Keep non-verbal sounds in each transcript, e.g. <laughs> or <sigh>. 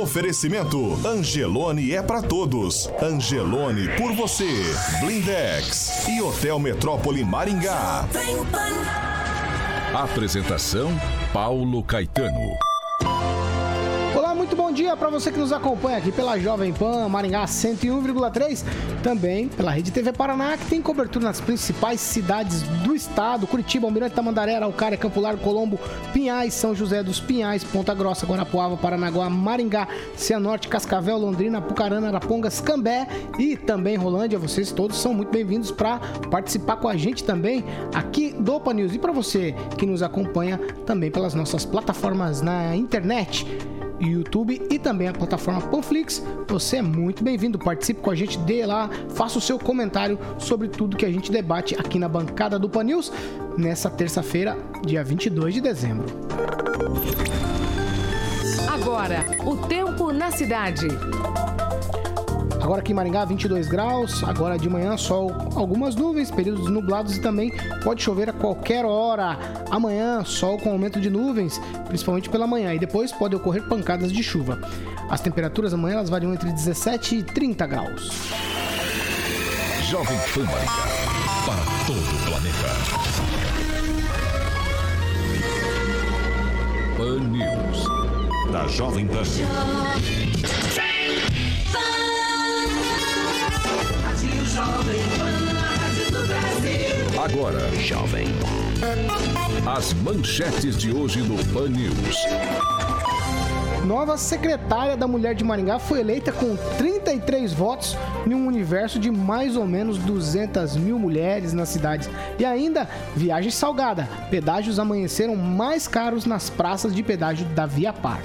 Oferecimento Angelone é para todos. Angelone por você. Blindex e Hotel Metrópole Maringá. Apresentação Paulo Caetano dia para você que nos acompanha aqui pela Jovem Pan Maringá 101,3, também pela Rede TV Paraná, que tem cobertura nas principais cidades do estado: Curitiba, Almirante Tamandaré, Araucária, Campo Largo, Colombo, Pinhais, São José dos Pinhais, Ponta Grossa, Guarapuava, Paranaguá, Maringá, Cianorte, Cascavel, Londrina, Pucarana, Arapongas, Cambé e também Rolândia. Vocês todos são muito bem-vindos para participar com a gente também aqui do Opa News. E para você que nos acompanha também pelas nossas plataformas na internet YouTube e também a plataforma Panflix. Você é muito bem-vindo, participe com a gente, dê lá, faça o seu comentário sobre tudo que a gente debate aqui na bancada do Pan News nessa terça-feira, dia 22 de dezembro. Agora, o tempo na cidade. Agora aqui em Maringá, 22 graus. Agora de manhã, sol, algumas nuvens, períodos nublados e também pode chover a qualquer hora. Amanhã, sol com aumento de nuvens, principalmente pela manhã. E depois pode ocorrer pancadas de chuva. As temperaturas amanhã elas variam entre 17 e 30 graus. Jovem Pan Maringá, para todo o planeta. Pan News, da Jovem Pan. Agora, Jovem. As manchetes de hoje no Pan News. Nova secretária da Mulher de Maringá foi eleita com 33 votos em um universo de mais ou menos 200 mil mulheres na cidade. E ainda, viagem salgada. Pedágios amanheceram mais caros nas praças de pedágio da Via Par.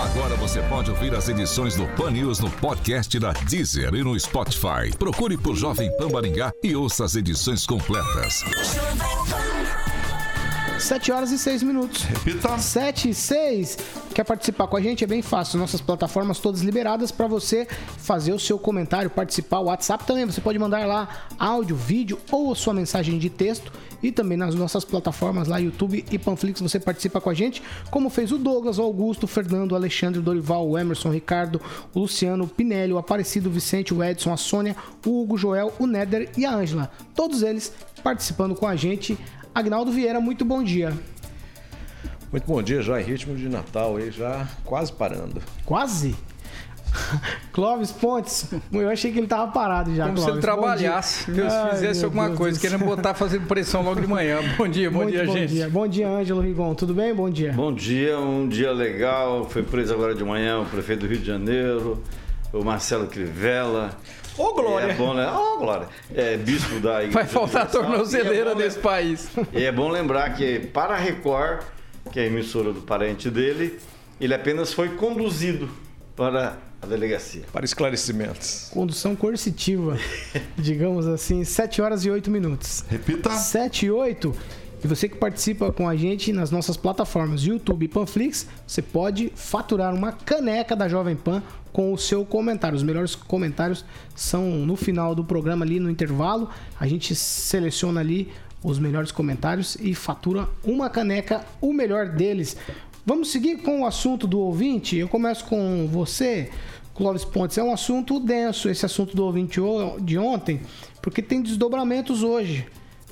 Agora você pode ouvir as edições do Pan News no podcast da Deezer e no Spotify. Procure por Jovem Pan e ouça as edições completas. 7 horas e 6 minutos. Repita. 7 e 6. Quer participar com a gente? É bem fácil. Nossas plataformas todas liberadas para você fazer o seu comentário, participar. O WhatsApp também. Você pode mandar lá áudio, vídeo ou a sua mensagem de texto. E também nas nossas plataformas lá, YouTube e Panflix, você participa com a gente, como fez o Douglas, o Augusto, o Fernando, o Alexandre, o Dorival, o Emerson, o Ricardo, o Luciano, o Pinelli, o Aparecido, o Vicente, o Edson, a Sônia, o Hugo, o Joel, o Néder e a Ângela. Todos eles participando com a gente Agnaldo Vieira, muito bom dia. Muito bom dia, já em ritmo de Natal aí, já quase parando. Quase? <laughs> Clóvis Pontes, <laughs> eu achei que ele tava parado já. Como Clóvis. se ele trabalhasse, que ele fizesse alguma Deus coisa, querendo botar fazendo pressão logo de manhã. <laughs> Bom dia, bom Muito dia, bom gente. Dia. Bom dia, Ângelo Rigon. Tudo bem? Bom dia. Bom dia, um dia legal. Foi preso agora de manhã o prefeito do Rio de Janeiro, o Marcelo Crivella. Ô, oh, Glória! É bom, né? Ô, oh, Glória! É bispo da Igreja Vai faltar tornozeleira é nesse país. E é bom lembrar que para a Record, que é a emissora do parente dele, ele apenas foi conduzido para a delegacia. Para esclarecimentos. Condução coercitiva, <laughs> digamos assim, 7 horas e 8 minutos. Repita. 7 e 8. E você que participa com a gente nas nossas plataformas YouTube e Panflix, você pode faturar uma caneca da Jovem Pan com o seu comentário. Os melhores comentários são no final do programa ali no intervalo. A gente seleciona ali os melhores comentários e fatura uma caneca, o melhor deles. Vamos seguir com o assunto do ouvinte. Eu começo com você, Clóvis Pontes. É um assunto denso esse assunto do ouvinte de ontem, porque tem desdobramentos hoje.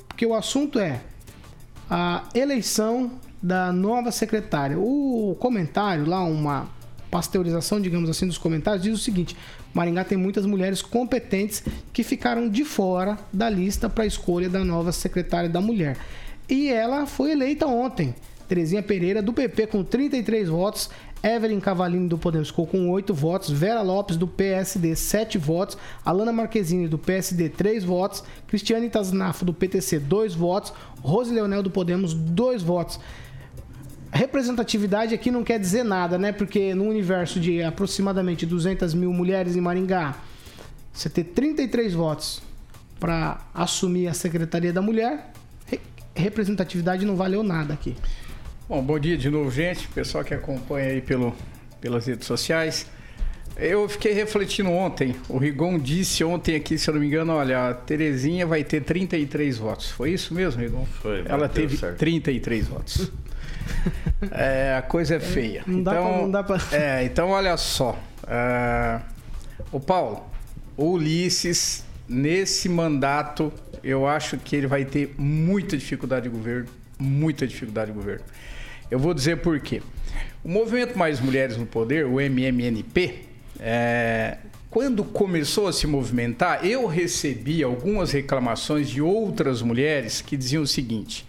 Porque o assunto é a eleição da nova secretária. O comentário lá, uma, pasteurização, digamos assim, dos comentários, diz o seguinte: Maringá tem muitas mulheres competentes que ficaram de fora da lista para a escolha da nova secretária da mulher. E ela foi eleita ontem. Terezinha Pereira, do PP, com 33 votos. Evelyn Cavalini, do Podemos, ficou com 8 votos. Vera Lopes, do PSD, 7 votos. Alana Marquezine, do PSD, 3 votos. Cristiane Tasnafo, do PTC, 2 votos. Rose Leonel, do Podemos, 2 votos. Representatividade aqui não quer dizer nada, né? Porque no universo de aproximadamente 200 mil mulheres em Maringá, você ter 33 votos para assumir a Secretaria da Mulher, representatividade não valeu nada aqui. Bom, bom dia de novo, gente. Pessoal que acompanha aí pelo, pelas redes sociais. Eu fiquei refletindo ontem. O Rigon disse ontem aqui, se eu não me engano, olha, a Terezinha vai ter 33 votos. Foi isso mesmo, Rigon? Foi. Ela teve certo. 33 votos. <laughs> É, a coisa é feia. Não então, dá pra, não dá pra... É, então olha só. Uh, o Paulo, o Ulisses, nesse mandato, eu acho que ele vai ter muita dificuldade de governo. Muita dificuldade de governo. Eu vou dizer por quê. O Movimento Mais Mulheres no Poder, o MMNP, é, quando começou a se movimentar, eu recebi algumas reclamações de outras mulheres que diziam o seguinte: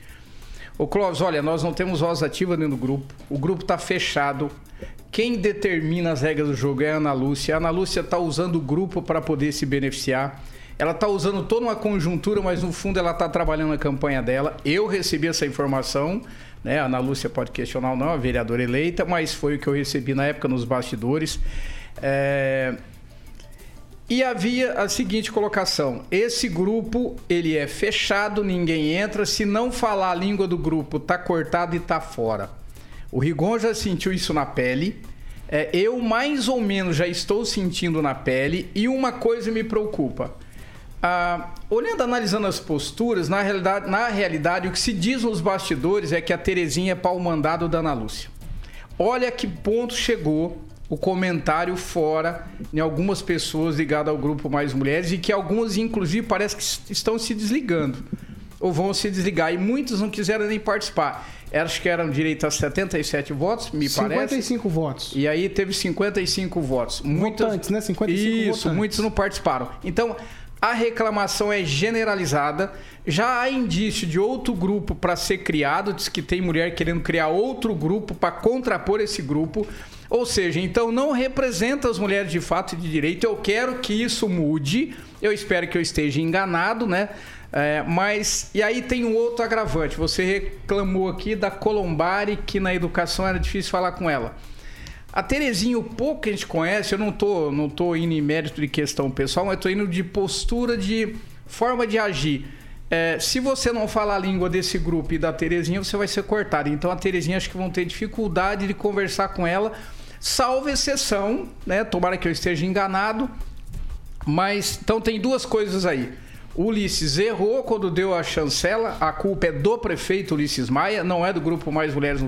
Ô Clóvis, olha, nós não temos voz ativa dentro do grupo, o grupo está fechado. Quem determina as regras do jogo é a Ana Lúcia. A Ana Lúcia está usando o grupo para poder se beneficiar. Ela está usando toda uma conjuntura, mas no fundo ela está trabalhando na campanha dela. Eu recebi essa informação, né? A Ana Lúcia pode questionar ou não, a vereadora eleita, mas foi o que eu recebi na época nos bastidores. É... E havia a seguinte colocação: esse grupo ele é fechado, ninguém entra. Se não falar a língua do grupo, tá cortado e tá fora. O Rigon já sentiu isso na pele. É, eu mais ou menos já estou sentindo na pele e uma coisa me preocupa. Ah, olhando, analisando as posturas, na realidade, na realidade, o que se diz nos bastidores é que a Terezinha é pau mandado da Ana Lúcia. Olha que ponto chegou o comentário fora em algumas pessoas ligadas ao grupo Mais Mulheres e que algumas, inclusive, parece que estão se desligando ou vão se desligar. E muitos não quiseram nem participar. Acho que eram direito a 77 votos, me 55 parece. 55 votos. E aí teve 55 votos. Muitos, votantes, né? 55 Isso, votantes. muitos não participaram. Então, a reclamação é generalizada. Já há indício de outro grupo para ser criado. Diz que tem mulher querendo criar outro grupo para contrapor esse grupo. Ou seja, então não representa as mulheres de fato e de direito. Eu quero que isso mude. Eu espero que eu esteja enganado, né? É, mas, e aí tem um outro agravante. Você reclamou aqui da Colombari, que na educação era difícil falar com ela. A Terezinha, o pouco que a gente conhece, eu não tô, não tô indo em mérito de questão pessoal, mas estou indo de postura, de forma de agir. É, se você não falar a língua desse grupo e da Terezinha, você vai ser cortado. Então a Terezinha acho que vão ter dificuldade de conversar com ela salvo exceção, né? Tomara que eu esteja enganado. Mas então tem duas coisas aí. Ulisses errou quando deu a chancela, a culpa é do prefeito Ulisses Maia, não é do grupo Mais Mulheres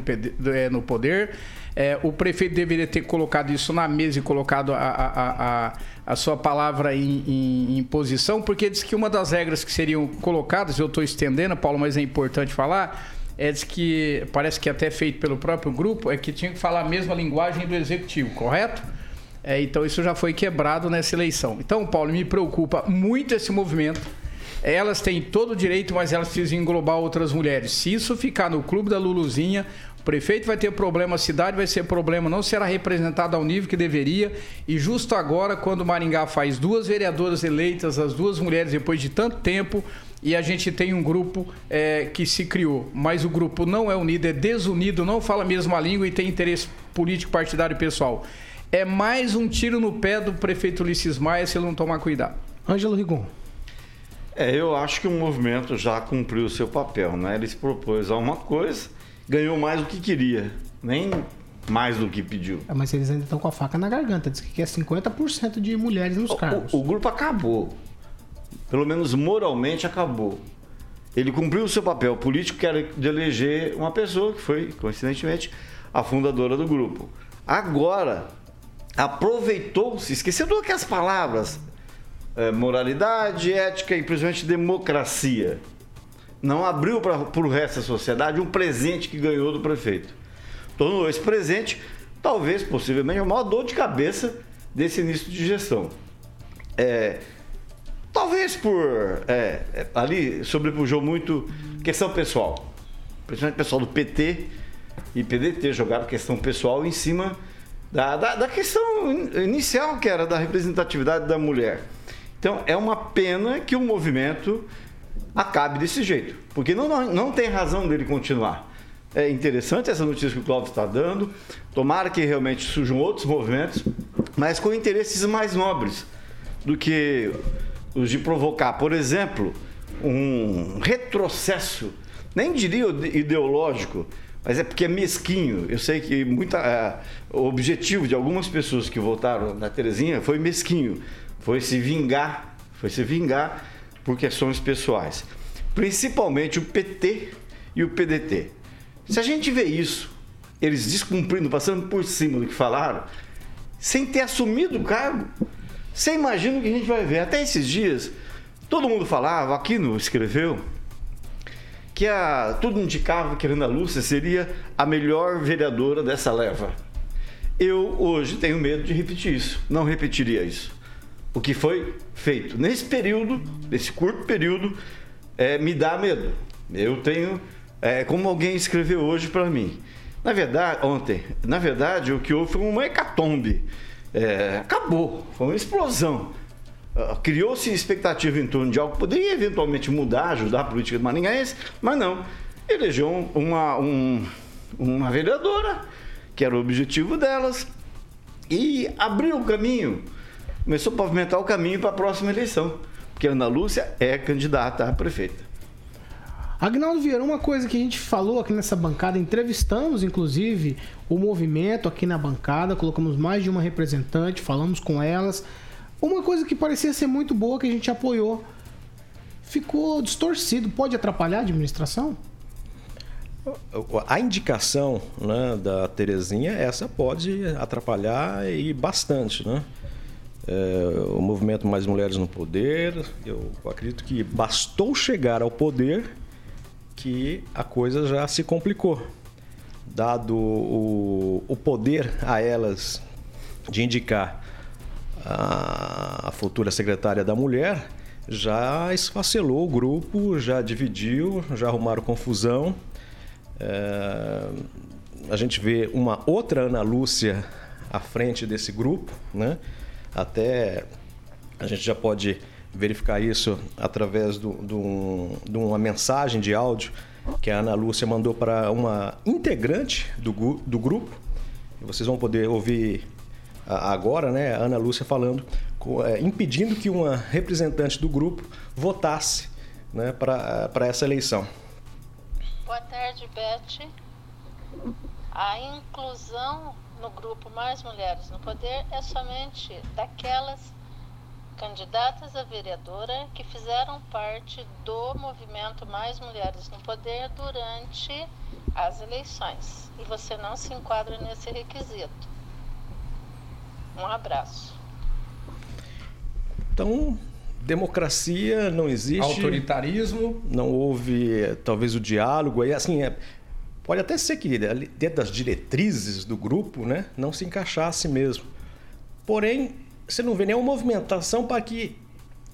no Poder. É, o prefeito deveria ter colocado isso na mesa e colocado a, a, a, a sua palavra em, em, em, posição, porque diz que uma das regras que seriam colocadas, eu estou estendendo, Paulo, mas é importante falar, é de que parece que até feito pelo próprio grupo, é que tinha que falar a mesma linguagem do executivo, correto? É, então isso já foi quebrado nessa eleição. Então, Paulo, me preocupa muito esse movimento. Elas têm todo o direito, mas elas precisam englobar outras mulheres. Se isso ficar no clube da Luluzinha, prefeito vai ter problema, a cidade vai ser problema, não será representada ao nível que deveria. E justo agora, quando Maringá faz duas vereadoras eleitas, as duas mulheres, depois de tanto tempo, e a gente tem um grupo é, que se criou, mas o grupo não é unido, é desunido, não fala a mesma língua e tem interesse político, partidário e pessoal. É mais um tiro no pé do prefeito Ulisses Maia se ele não tomar cuidado. Ângelo Rigon. É, eu acho que o movimento já cumpriu o seu papel, né? Ele se propôs a uma coisa, ganhou mais do que queria, nem mais do que pediu. É, mas eles ainda estão com a faca na garganta, diz que quer 50% de mulheres nos cargos. O, o grupo acabou pelo menos moralmente, acabou. Ele cumpriu o seu papel político, que era de eleger uma pessoa que foi, coincidentemente, a fundadora do grupo. Agora, aproveitou-se, esqueceu de aquelas palavras, é, moralidade, ética e principalmente democracia. Não abriu para o resto da sociedade um presente que ganhou do prefeito. Tornou esse presente talvez, possivelmente, a maior dor de cabeça desse início de gestão. É, talvez por. É, é ali sobrepujou muito questão pessoal. Principalmente pessoal do PT e PDT jogaram questão pessoal em cima da, da, da questão inicial, que era da representatividade da mulher. Então, é uma pena que o movimento acabe desse jeito, porque não, não, tem razão dele continuar. É interessante essa notícia que o Cláudio está dando. Tomara que realmente surjam outros movimentos, mas com interesses mais nobres do que os de provocar, por exemplo, um retrocesso, nem diria ideológico, mas é porque é mesquinho. Eu sei que muita, é, o objetivo de algumas pessoas que votaram na Terezinha foi mesquinho, foi se vingar, foi se vingar por questões pessoais. Principalmente o PT e o PDT. Se a gente vê isso, eles descumprindo, passando por cima do que falaram, sem ter assumido o cargo, você imagina o que a gente vai ver. Até esses dias, todo mundo falava, aqui no escreveu, que a, tudo indicava que a Ana Lúcia seria a melhor vereadora dessa leva. Eu hoje tenho medo de repetir isso, não repetiria isso. O que foi feito nesse período, nesse curto período, é, me dá medo. Eu tenho, é, como alguém escreveu hoje para mim, na verdade, ontem, na verdade, o que houve foi uma hecatombe. É, acabou, foi uma explosão. Uh, Criou-se expectativa em torno de algo que poderia eventualmente mudar, ajudar a política de Maringaense, mas não. Elegeu uma, um, uma vereadora, que era o objetivo delas, e abriu o caminho, começou a pavimentar o caminho para a próxima eleição, porque Ana Lúcia é candidata a prefeita. Agnaldo Vieira, uma coisa que a gente falou aqui nessa bancada, entrevistamos inclusive o movimento aqui na bancada, colocamos mais de uma representante, falamos com elas. Uma coisa que parecia ser muito boa que a gente apoiou ficou distorcido. Pode atrapalhar a administração? A indicação né, da Terezinha, essa pode atrapalhar e bastante, né? É, o movimento Mais Mulheres no Poder, eu acredito que bastou chegar ao poder que a coisa já se complicou. Dado o, o poder a elas de indicar a, a futura secretária da mulher, já esfacelou o grupo, já dividiu, já arrumaram confusão. É, a gente vê uma outra Ana Lúcia à frente desse grupo, né? Até a gente já pode verificar isso através de uma mensagem de áudio que a Ana Lúcia mandou para uma integrante do, do grupo. Vocês vão poder ouvir agora, né, a Ana Lúcia falando, é, impedindo que uma representante do grupo votasse né, para essa eleição. Boa tarde, Beth. A inclusão no grupo Mais Mulheres no Poder é somente daquelas candidatas a vereadora que fizeram parte do movimento Mais Mulheres no Poder durante as eleições. E você não se enquadra nesse requisito. Um abraço. Então, democracia não existe. Autoritarismo. Não houve, talvez, o diálogo. Aí, assim, é, pode até ser que dentro das diretrizes do grupo né, não se encaixasse mesmo. Porém, você não vê nenhuma movimentação para que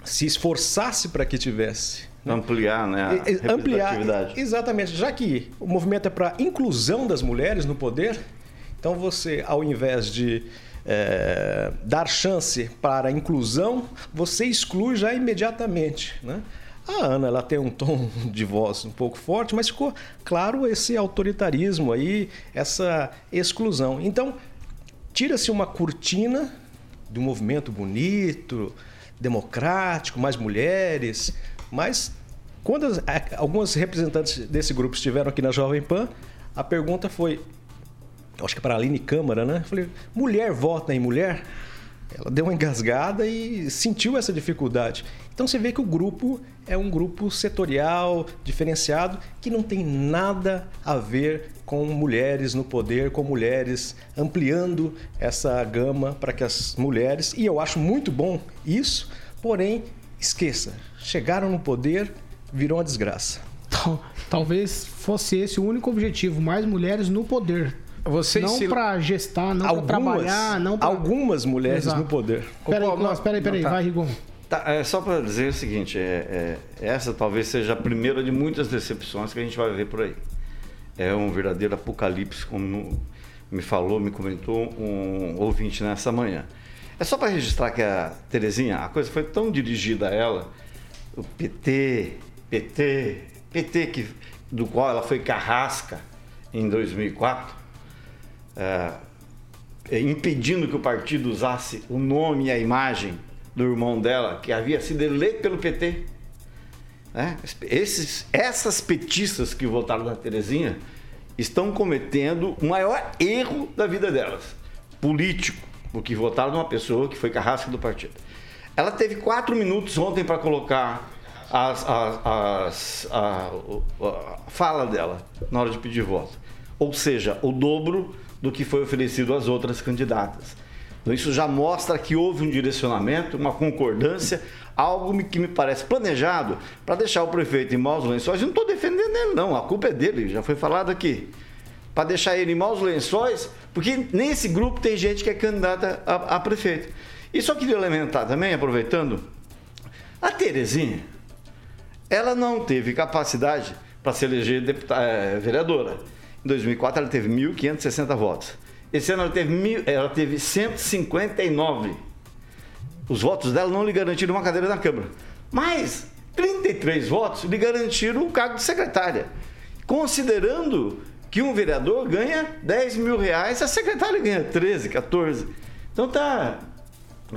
se esforçasse para que tivesse. Né? Ampliar, né? A ampliar, exatamente. Já que o movimento é para inclusão das mulheres no poder, então você, ao invés de é, dar chance para a inclusão, você exclui já imediatamente, né? A Ana ela tem um tom <laughs> de voz um pouco forte, mas ficou claro esse autoritarismo aí, essa exclusão. Então, tira-se uma cortina de um movimento bonito, democrático, mais mulheres, mas quando as, algumas representantes desse grupo estiveram aqui na Jovem Pan, a pergunta foi, acho que para a Aline Câmara, né? Eu falei, mulher vota em mulher? Ela deu uma engasgada e sentiu essa dificuldade. Então você vê que o grupo é um grupo setorial, diferenciado, que não tem nada a ver com mulheres no poder, com mulheres ampliando essa gama para que as mulheres, e eu acho muito bom isso, porém, esqueça, chegaram no poder, virou uma desgraça. Talvez fosse esse o único objetivo, mais mulheres no poder. Vocês não se- para gestar, não para trabalhar, não pra... algumas mulheres Exato. no poder. Peraí, peraí, peraí, não, tá. vai, Rigon. Tá, é só para dizer o seguinte, é, é, essa talvez seja a primeira de muitas decepções que a gente vai ver por aí. É um verdadeiro apocalipse, como me falou, me comentou um ouvinte nessa manhã. É só para registrar que a Terezinha, a coisa foi tão dirigida a ela, o PT, PT, PT que, do qual ela foi carrasca em 2004, é, impedindo que o partido usasse o nome e a imagem do irmão dela, que havia sido eleito pelo PT. né? Esses, essas petistas que votaram na Terezinha estão cometendo o maior erro da vida delas, político, porque votaram numa pessoa que foi carrasca do partido. Ela teve quatro minutos ontem para colocar as- as- as- a, a fala dela na hora de pedir voto. Ou seja, o dobro do que foi oferecido às outras candidatas. Então, isso já mostra que houve um direcionamento, uma concordância, algo que me parece planejado para deixar o prefeito em maus lençóis. Eu não estou defendendo ele, não, a culpa é dele, já foi falado aqui. Para deixar ele em maus lençóis, porque nesse grupo tem gente que é candidata a, a prefeito. E só queria lamentar também, aproveitando, a Terezinha, ela não teve capacidade para se eleger deputa- eh, vereadora. Em 2004 ela teve 1.560 votos. Esse ano ela teve, mil- ela teve 159. Os votos dela não lhe garantiram uma cadeira na Câmara. Mas 33 votos lhe garantiram o cargo de secretária. Considerando que um vereador ganha 10 mil reais, a secretária ganha 13, 14. Então tá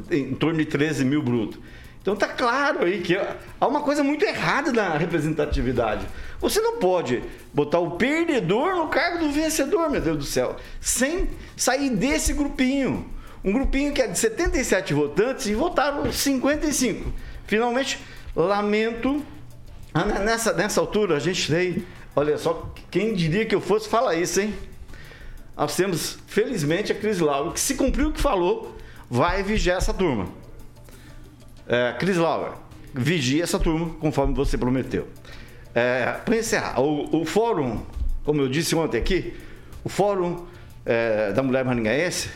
em torno de 13 mil bruto. Então tá claro aí que há uma coisa muito errada na representatividade. Você não pode botar o perdedor no cargo do vencedor, meu Deus do céu, sem sair desse grupinho. Um grupinho que é de 77 votantes e votaram 55. Finalmente, lamento. Ah, ne- Nessa, nessa altura a gente tem. Olha só, quem diria que eu fosse falar isso, hein? Nós temos, felizmente, a Cris Laura, que se cumpriu o que falou, vai vigiar essa turma. É, Cris Laura, vigie essa turma, conforme você prometeu. É, Para encerrar, o, o fórum, como eu disse ontem aqui, o fórum é, da mulher maringaense,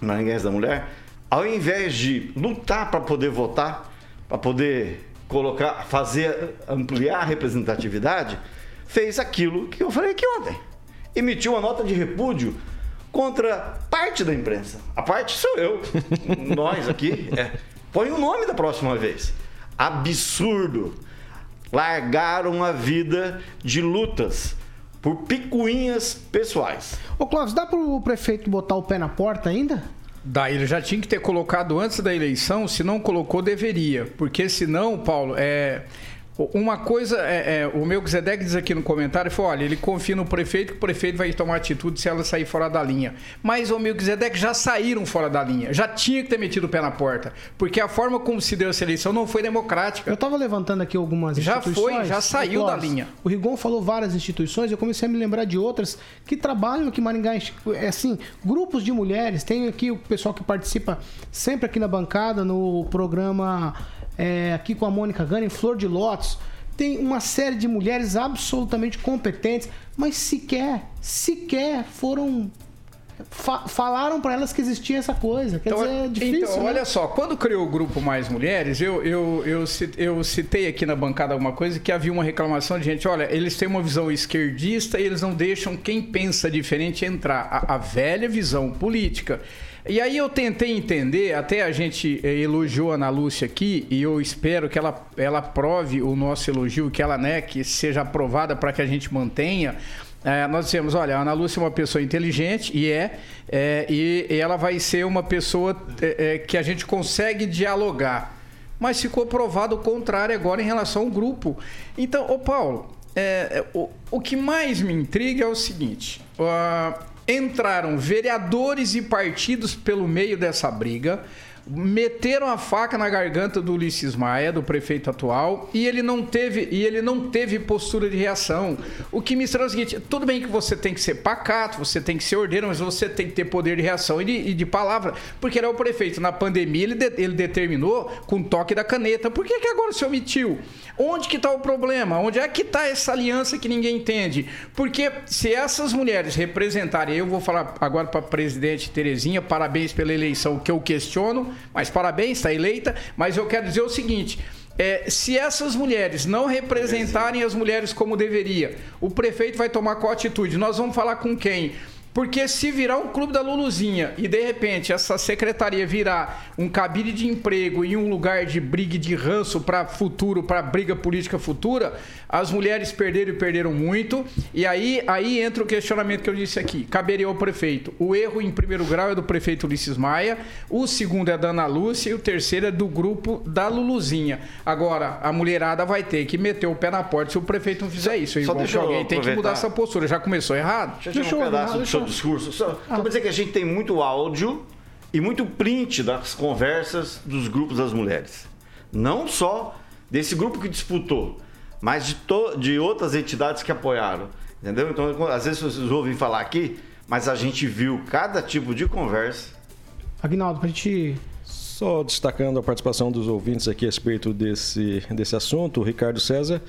maringaense da mulher, ao invés de lutar para poder votar, para poder colocar, fazer, ampliar a representatividade, fez aquilo que eu falei aqui ontem. Emitiu uma nota de repúdio contra parte da imprensa. A parte sou eu. <laughs> Nós aqui. É. Põe o nome da próxima vez. Absurdo. Largaram a vida de lutas por picuinhas pessoais. Ô, Clóvis, dá pro prefeito botar o pé na porta ainda? Daí ele já tinha que ter colocado antes da eleição, se não colocou, deveria. Porque senão, Paulo, é. Uma coisa, é, é, o meu Zedek diz aqui no comentário, falou, olha, ele confia no prefeito que o prefeito vai tomar atitude se ela sair fora da linha. Mas o meu Zedek já saíram fora da linha, já tinha que ter metido o pé na porta, porque a forma como se deu essa eleição não foi democrática. Eu tava levantando aqui algumas Já instituições. foi, já saiu da linha. O Rigon falou várias instituições, eu comecei a me lembrar de outras que trabalham aqui em Maringá. É assim, grupos de mulheres, tem aqui o pessoal que participa sempre aqui na bancada, no programa é, aqui com a Mônica Gana, em Flor de Lótus. Tem uma série de mulheres absolutamente competentes, mas sequer, sequer foram. fa- falaram para elas que existia essa coisa. Quer dizer, é difícil. então, né? olha só, quando criou o grupo Mais Mulheres, eu, eu, eu, eu citei aqui na bancada alguma coisa que havia uma reclamação de gente, olha, eles têm uma visão esquerdista e eles não deixam quem pensa diferente entrar. A, a velha visão política. E aí eu tentei entender, até a gente eh, elogiou a Ana Lúcia aqui, e eu espero que ela, ela prove o nosso elogio, que ela, né, que seja aprovada para que a gente mantenha. É, nós dissemos, olha, a Ana Lúcia é uma pessoa inteligente, e é, é, e, e ela vai ser uma pessoa é, que a gente consegue dialogar. Mas ficou provado o contrário agora em relação ao grupo. Então, ô Paulo, o, o que mais me intriga é o seguinte: ah, entraram vereadores e partidos pelo meio dessa briga. Meteram a faca na garganta do Ulisses Maia, do prefeito atual, e ele não teve, e ele não teve postura de reação. O que me traz o seguinte: tudo bem que você tem que ser pacato, você tem que ser ordeiro, mas você tem que ter poder de reação e de, e de palavra, porque ele é o prefeito. Na pandemia, ele, de, ele determinou com toque da caneta. Por que, que agora se omitiu? Onde que está o problema? Onde é que está essa aliança que ninguém entende? Porque se essas mulheres representarem, eu vou falar agora para a presidente Terezinha, parabéns pela eleição, que eu questiono, mas parabéns, está eleita. Mas eu quero dizer o seguinte: é, se essas mulheres não representarem as mulheres como deveria, o prefeito vai tomar qual atitude? Nós vamos falar com quem? Porque se virar um clube da Luluzinha e de repente essa secretaria virar um cabide de emprego e um lugar de briga e de ranço para futuro, para briga política futura, as mulheres perderam e perderam muito. E aí, aí entra o questionamento que eu disse aqui: caberia ao prefeito. O erro em primeiro grau é do prefeito Ulisses Maia, o segundo é da Ana Lúcia e o terceiro é do grupo da Luluzinha. Agora, a mulherada vai ter que meter o pé na porta se o prefeito não fizer isso. Só deixa alguém tem que mudar essa postura. Já começou errado? Deixa eu deixa um pedaço do seu discurso. Só, ah. só dizer que a gente tem muito áudio e muito print das conversas dos grupos das mulheres. Não só desse grupo que disputou, mas de, to, de outras entidades que apoiaram. Entendeu? Então, às vezes vocês ouvem falar aqui, mas a gente viu cada tipo de conversa. Agnaldo, para a gente só destacando a participação dos ouvintes aqui a respeito desse, desse assunto, o Ricardo César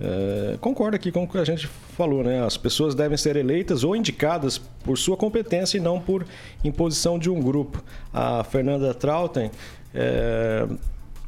é, concorda aqui com o que a gente falou, né? As pessoas devem ser eleitas ou indicadas por sua competência e não por imposição de um grupo. A Fernanda Trautem é,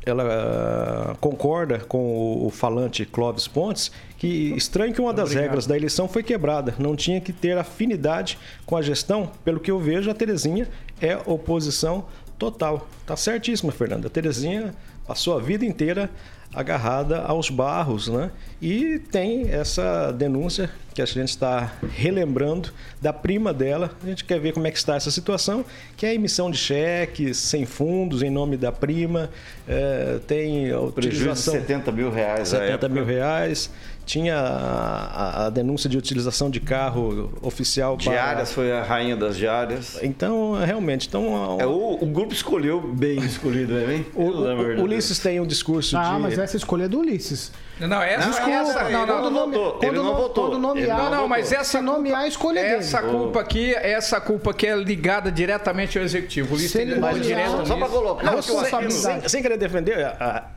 ela concorda com o falante Clóvis Pontes que estranho que uma das Obrigado. regras da eleição foi quebrada. Não tinha que ter afinidade com a gestão. Pelo que eu vejo, a Terezinha é oposição total. Tá certíssima, Fernanda. A Terezinha passou a vida inteira agarrada aos barros, né? E tem essa denúncia que a gente está relembrando da prima dela. A gente quer ver como é que está essa situação, que é a emissão de cheques sem fundos em nome da prima, é, tem a utilização... Prejuízo de 70 mil reais 70 mil reais tinha a, a, denúncia de utilização de carro oficial para... Diárias foi a rainha das diárias. Então, realmente, então... É, o, o grupo escolheu bem escolhido, né? O, o, Ulisses tem um discurso ah, de... Ah, mas essa escolha é do Ulisses. Não, essa, Desculpa, essa, não, não, quando não votou. Ele não votou. Quando nomear, não, não, mas essa nomear a escolha essa dele. culpa aqui, essa culpa aqui é ligada diretamente ao executivo. Se ele mais direto, só para colocar. Não, sem, sem, sem, querer defender,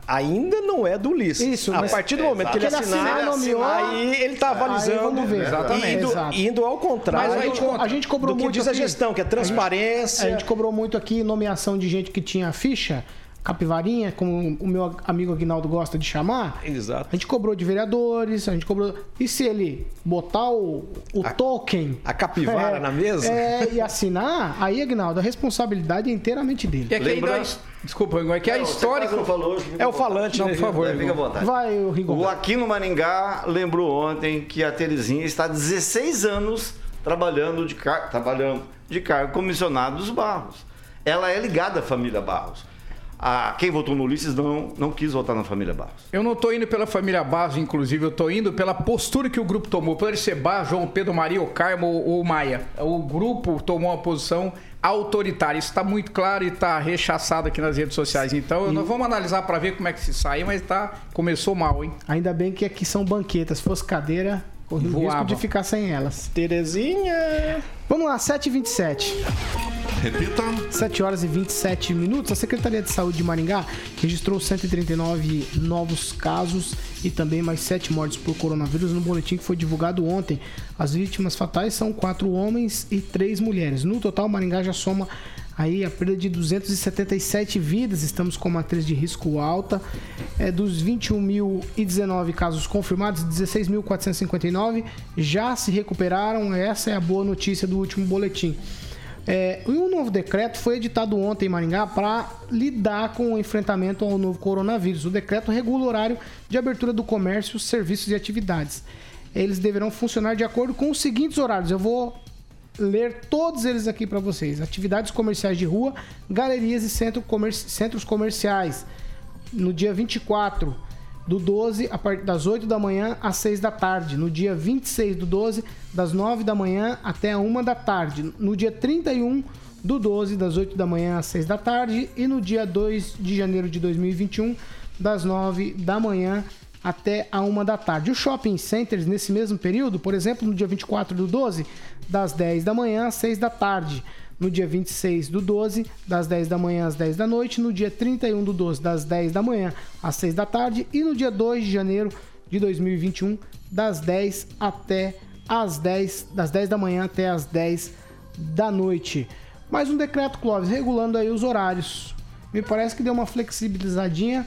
ainda não é do Ulisses. Isso, a partir do momento que ele assinar, nomeou, aí ele está avalizando. vamos ver. Exatamente. Indo, indo ao contrário. Mas a gente, a gente cobrou do muito que diz a gestão, que é transparência. A gente cobrou muito aqui nomeação de gente que tinha ficha capivarinha, como o meu amigo Aguinaldo gosta de chamar. Exato. A gente cobrou de vereadores, a gente cobrou. E se ele botar o, o a, token. A capivara é, na mesa? É, e assinar, aí, Aguinaldo, a responsabilidade é inteiramente dele. E aqui Lembra... Desculpa, é que é histórico. Falou, é o falante, não, por favor. Fica à vontade. Vai, o Rigon. O Aqui no Maringá lembrou ontem que a Terezinha está há 16 anos trabalhando de, car... trabalhando de cargo comissionado dos Barros. Ela é ligada à família Barros a, quem votou no Ulisses não, não quis votar na família Barros. Eu não estou indo pela família Barros, inclusive, eu estou indo pela postura que o grupo tomou. Pode ser Barros, João Pedro, Maria, o Carmo ou, Maia. O grupo tomou uma posição autoritária. Isso está muito claro e está rechaçado aqui nas redes sociais. Então, e... nós vamos analisar para ver como é que se sai, mas tá, começou mal, hein? Ainda bem que aqui são banquetas. Se fosse cadeira, corre o risco de ficar sem elas. Terezinha. Vamos lá, 7h27. Repita. 7 horas e 27 minutos. A Secretaria de Saúde de Maringá registrou 139 novos casos e também mais 7 mortes por coronavírus no boletim que foi divulgado ontem. As vítimas fatais são 4 homens e 3 mulheres. No total, Maringá já soma aí a perda de 277 vidas. Estamos com matriz de risco alta. É, dos 21.019 casos confirmados, 16.459 já se recuperaram. Essa é a boa notícia do último boletim. É, e um novo decreto foi editado ontem em Maringá para lidar com o enfrentamento ao novo coronavírus. O decreto regula o horário de abertura do comércio, serviços e atividades. Eles deverão funcionar de acordo com os seguintes horários. Eu vou ler todos eles aqui para vocês: atividades comerciais de rua, galerias e centro comer centros comerciais. No dia 24 do 12, a das 8 da manhã às 6 da tarde. No dia 26 do 12, das 9 da manhã até a 1 da tarde. No dia 31 do 12, das 8 da manhã às 6 da tarde. E no dia 2 de janeiro de 2021, das 9 da manhã até a 1 da tarde. Os shopping centers, nesse mesmo período, por exemplo, no dia 24 do 12, das 10 da manhã às 6 da tarde. No dia 26 do 12, das 10 da manhã às 10 da noite. No dia 31 do 12, das 10 da manhã às 6 da tarde. E no dia 2 de janeiro de 2021, das 10 até às 10, das 10 da manhã até às 10 da noite. Mais um decreto, Clóvis, regulando aí os horários. Me parece que deu uma flexibilizadinha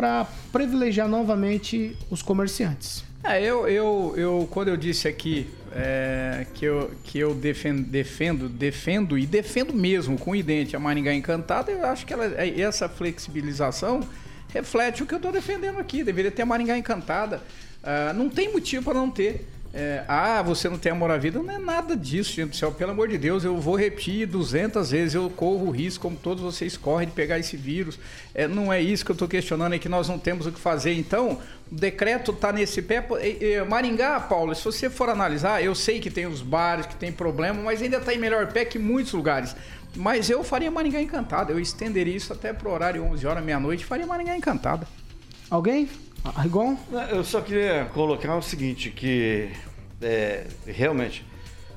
para privilegiar novamente os comerciantes. É, eu, eu, eu, quando eu disse aqui é, que eu, que eu defendo, defendo, defendo e defendo mesmo com o idente a Maringá Encantada, eu acho que ela, essa flexibilização reflete o que eu estou defendendo aqui. Deveria ter a Maringá Encantada. Uh, não tem motivo para não ter. É, ah, você não tem amor à vida, não é nada disso, gente do céu. Pelo amor de Deus, eu vou repetir 200 vezes. Eu corro o risco, como todos vocês correm, de pegar esse vírus. É, não é isso que eu estou questionando, é que nós não temos o que fazer. Então, o decreto está nesse pé. Maringá, Paulo, se você for analisar, eu sei que tem os bares, que tem problema, mas ainda está em melhor pé que muitos lugares. Mas eu faria Maringá encantada. Eu estenderia isso até para o horário 11 horas, meia-noite, faria Maringá encantada. Alguém? Rigon? Eu só queria colocar o seguinte, que é, realmente,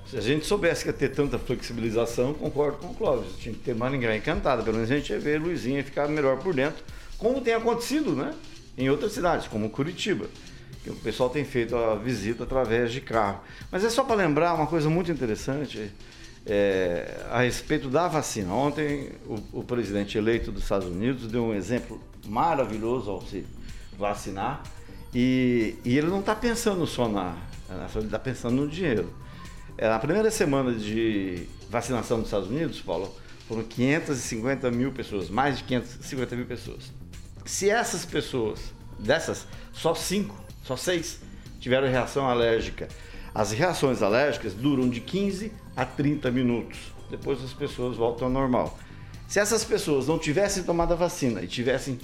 se a gente soubesse que ia ter tanta flexibilização, concordo com o Clóvis, tinha que ter Maringá encantada, pelo menos a gente ia ver Luizinha ficar melhor por dentro, como tem acontecido, né? Em outras cidades, como Curitiba, que o pessoal tem feito a visita através de carro. Mas é só para lembrar uma coisa muito interessante é, a respeito da vacina. Ontem, o, o presidente eleito dos Estados Unidos deu um exemplo maravilhoso ao se vacinar. E, e ele não está pensando só na. Ele está pensando no dinheiro. É, na primeira semana de vacinação dos Estados Unidos, Paulo, foram 550 mil pessoas, mais de 550 mil pessoas. Se essas pessoas, dessas, só cinco, só seis, tiveram reação alérgica, as reações alérgicas duram de 15 a 30 minutos. Depois as pessoas voltam ao normal. Se essas pessoas não tivessem tomado a vacina e tivessem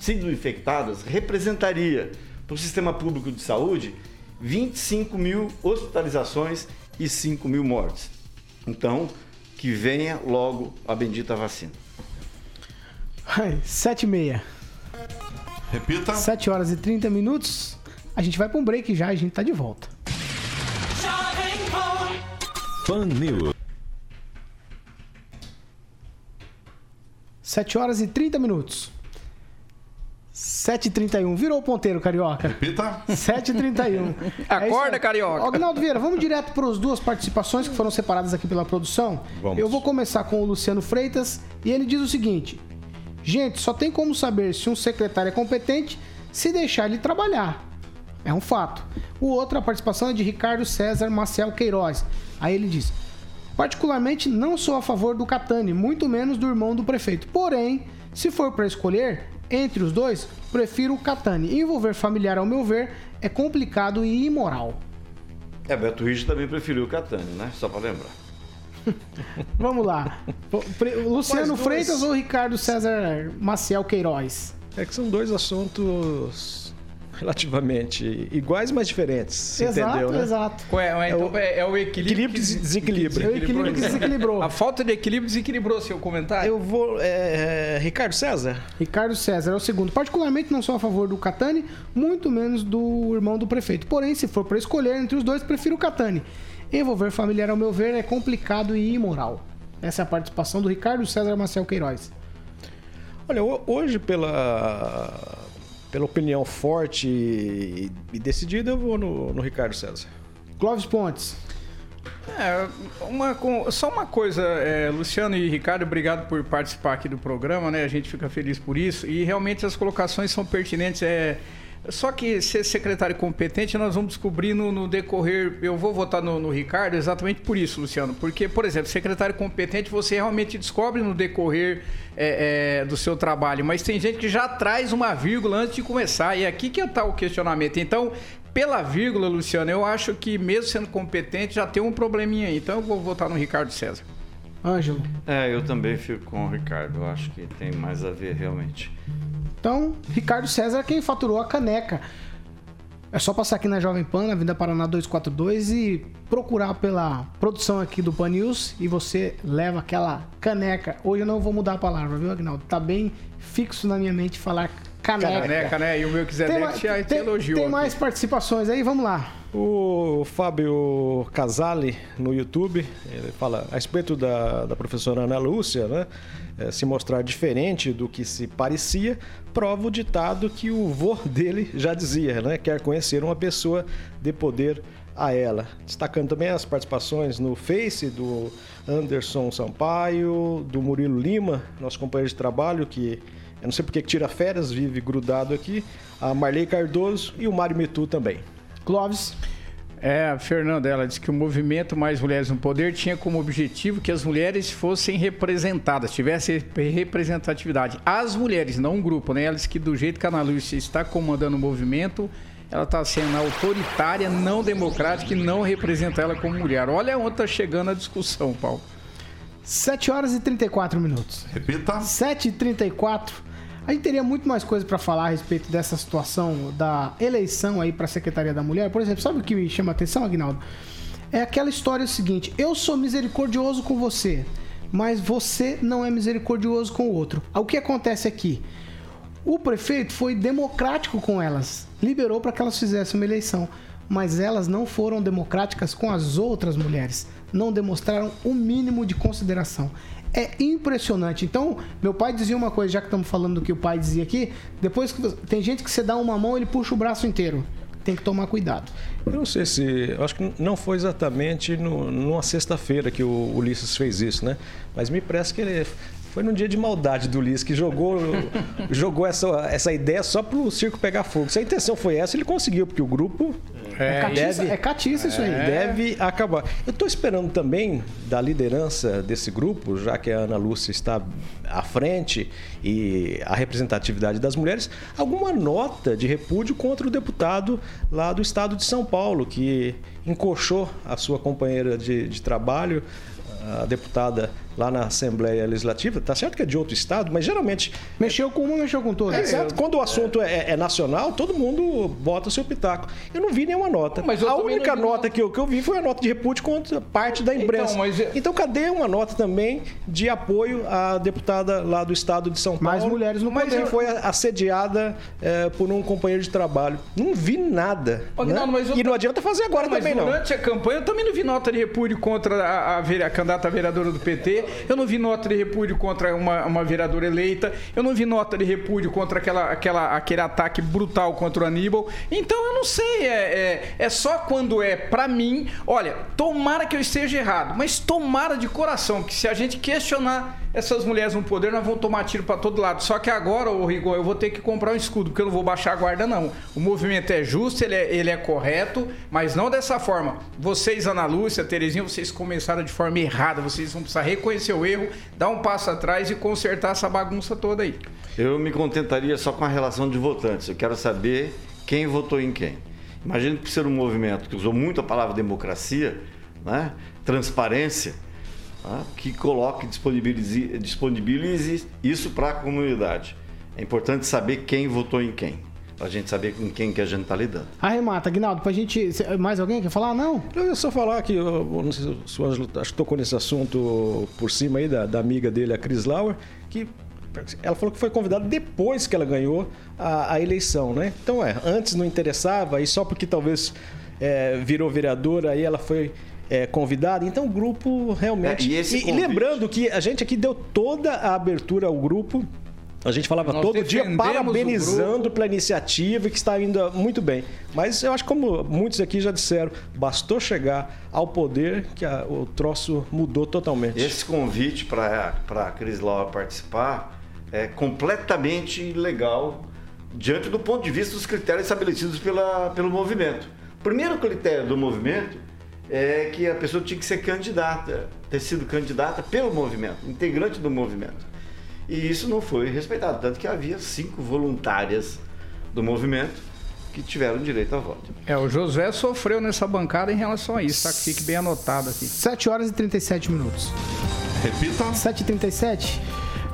sido infectadas representaria para o sistema público de saúde 25 mil hospitalizações e 5 mil mortes. Então, que venha logo a bendita vacina. Sete e meia. Repita. 7 horas e 30 minutos. A gente vai para um break já e a gente tá de volta. Fan News. 7 horas e 30 minutos. 7h31. Virou o ponteiro, Carioca. Repita. 7h31. <laughs> Acorda, Carioca. Agnaldo Vieira, vamos direto para as duas participações que foram separadas aqui pela produção. Vamos. Eu vou começar com o Luciano Freitas e ele diz o seguinte: Gente, só tem como saber se um secretário é competente se deixar ele trabalhar. É um fato. O outro, a participação é de Ricardo César Maciel Queiroz. Aí ele diz: Particularmente não sou a favor do Catani, muito menos do irmão do prefeito. Porém, se for para escolher, entre os dois, prefiro o Catani. Envolver familiar, ao meu ver, é complicado e imoral. É, Beto Rich também preferiu o Catani, né? Só para lembrar. <laughs> Vamos lá. Luciano dois- Freitas ou Ricardo César Maciel Queiroz? É que são dois assuntos relativamente iguais, mas diferentes. exato, entendeu, né? exato. É, é, então, é, é o equilíbrio, Equilíbrio que e desequilíbrio. É o equilíbrio que desequilibrou. A falta de equilíbrio desequilibrou seu comentário. Eu vou. é, Ricardo César? Ricardo César é o segundo. Particularmente não sou a favor do Catani, muito menos do irmão do prefeito. Porém, se for para escolher entre os dois, prefiro o Catani. Envolver familiar, ao meu ver, é complicado e imoral. Essa é a participação do Ricardo César Maciel Queiroz. Olha, ho- hoje, pela, pela opinião forte e, e decidida, eu vou no, no Ricardo César. Clóvis Pontes. É, uma, só uma coisa, é, Luciano e Ricardo, obrigado por participar aqui do programa, né? A gente fica feliz por isso. E realmente as colocações são pertinentes. É, só que ser secretário competente nós vamos descobrir no, no decorrer. Eu vou votar no, no Ricardo exatamente por isso, Luciano. Porque, por exemplo, secretário competente você realmente descobre no decorrer é, é, do seu trabalho. Mas tem gente que já traz uma vírgula antes de começar. E é aqui que está o questionamento. Então, pela vírgula, Luciano, eu acho que mesmo sendo competente já tem um probleminha aí. Então eu vou votar no Ricardo César. Ângelo. É, eu também fico com o Ricardo. Eu acho que tem mais a ver realmente. Então, Ricardo César é quem faturou a caneca. É só passar aqui na Jovem Pan, na Vinda Paraná 242 e procurar pela produção aqui do Pan News e você leva aquela caneca. Hoje eu não vou mudar a palavra, viu, Agnaldo? Tá bem fixo na minha mente falar caneca. Caneca, né? E o meu quiser Tem, ma- te, te tem, elogiou. tem aqui. mais participações aí? Vamos lá. O Fábio Casale, no YouTube, ele fala a respeito da, da professora Ana Lúcia, né? eh, se mostrar diferente do que se parecia, prova o ditado que o vô dele já dizia, né? Quer conhecer uma pessoa de poder a ela. Destacando também as participações no Face do Anderson Sampaio, do Murilo Lima, nosso companheiro de trabalho, que eu não sei porque que tira férias, vive grudado aqui, a Marley Cardoso e o Mário Mitu também. Clóvis. É, a Fernanda, ela disse que o movimento Mais Mulheres no Poder tinha como objetivo que as mulheres fossem representadas, tivesse representatividade. As mulheres, não um grupo, né? Ela disse que do jeito que a Ana Lúcia está comandando o movimento, ela está sendo autoritária, não democrática e não representa ela como mulher. Olha onde está chegando a discussão, Paulo. 7 horas e 34 minutos. Repita. 7 e 34 A gente teria muito mais coisa para falar a respeito dessa situação da eleição aí para a Secretaria da Mulher. Por exemplo, sabe o que me chama a atenção, Agnaldo? É aquela história seguinte: eu sou misericordioso com você, mas você não é misericordioso com o outro. O que acontece aqui? O prefeito foi democrático com elas, liberou para que elas fizessem uma eleição, mas elas não foram democráticas com as outras mulheres, não demonstraram o mínimo de consideração. É impressionante. Então, meu pai dizia uma coisa, já que estamos falando do que o pai dizia aqui, depois que tem gente que você dá uma mão, ele puxa o braço inteiro. Tem que tomar cuidado. Eu não sei se. Acho que não foi exatamente no, numa sexta-feira que o Ulisses fez isso, né? Mas me parece que ele. Foi num dia de maldade do Ulisses que jogou, <laughs> jogou essa, essa ideia só pro circo pegar fogo. Se a intenção foi essa, ele conseguiu, porque o grupo É, catiça, é catiça isso aí. deve acabar. Eu estou esperando também da liderança desse grupo, já que a Ana Lúcia está à frente e a representatividade das mulheres, alguma nota de repúdio contra o deputado lá do estado de São Paulo, que encoxou a sua companheira de, de trabalho, a deputada lá na Assembleia Legislativa. Tá certo que é de outro estado, mas geralmente Mexeu com uma, mexeu com todas. é, exato. Quando o assunto é, é nacional, todo mundo bota o seu pitaco. Eu não vi nenhuma nota. Mas a única não nota que eu, que eu vi foi a nota de repúdio contra parte da imprensa. Então, mas- Então, cadê uma nota também de apoio à deputada lá do estado de São Paulo? Mais mulheres no Mas poder. que foi assediada é, por um companheiro de trabalho. Não vi nada. Né? Mas eu- E não adianta fazer agora Mas também, não. durante a campanha eu também não vi nota de repúdio contra a, a, vere- a candidata a vereadora do PT, eu não vi nota de repúdio contra uma, uma vereadora eleita, eu não vi nota de repúdio contra aquela, aquela, aquele ataque brutal contra o Aníbal. Então eu não sei, é, é, é só quando é pra mim. Olha, tomara que eu esteja errado, mas tomara de coração que se a gente questionar essas mulheres no poder, nós vamos tomar tiro pra todo lado. Só que agora, ô Rigon, eu vou ter que comprar um escudo, porque eu não vou baixar a guarda, não. O movimento é justo, ele é, ele é correto, mas não dessa forma. Vocês, Ana Lúcia, Terezinha, vocês começaram de forma errada. Vocês vão precisar reconhecer o erro, dar um passo atrás e consertar essa bagunça toda aí. Eu me contentaria só com a relação de votantes. Eu quero saber quem votou em quem. Imagino que por ser um movimento que usou muito a palavra democracia, né? transparência, tá? que coloque, disponibilize, disponibilize isso para a comunidade. É importante saber quem votou em quem, para a gente saber com quem que a gente está lidando. Arremata, Agnaldo, pra gente. Mais alguém quer falar? Não? Eu ia só falar que, eu não sei se o Ângelo acho que tocou nesse assunto por cima aí da, da amiga dele, a Cris Lauer, que ela falou que foi convidada depois que ela ganhou a, a eleição, né? Então, é, antes não interessava, e só porque talvez é, virou vereadora, aí ela foi é, convidada. Então, o grupo realmente. É, e e, e lembrando que a gente aqui deu toda a abertura ao grupo. A gente falava Nós todo dia parabenizando pela iniciativa que está indo muito bem. Mas eu acho que como muitos aqui já disseram, bastou chegar ao poder que a- o troço mudou totalmente. Esse convite para a Cris Laura participar é completamente legal diante do ponto de vista dos critérios estabelecidos pela, pelo movimento. O primeiro critério do movimento é que a pessoa tinha que ser candidata, ter sido candidata pelo movimento, integrante do movimento. E isso não foi respeitado, tanto que havia cinco voluntárias do movimento que tiveram direito a voto. É, o Josué sofreu nessa bancada em relação a isso, tá? Que fique bem anotado aqui. 7 horas e 37 minutos. Repita. 7h37.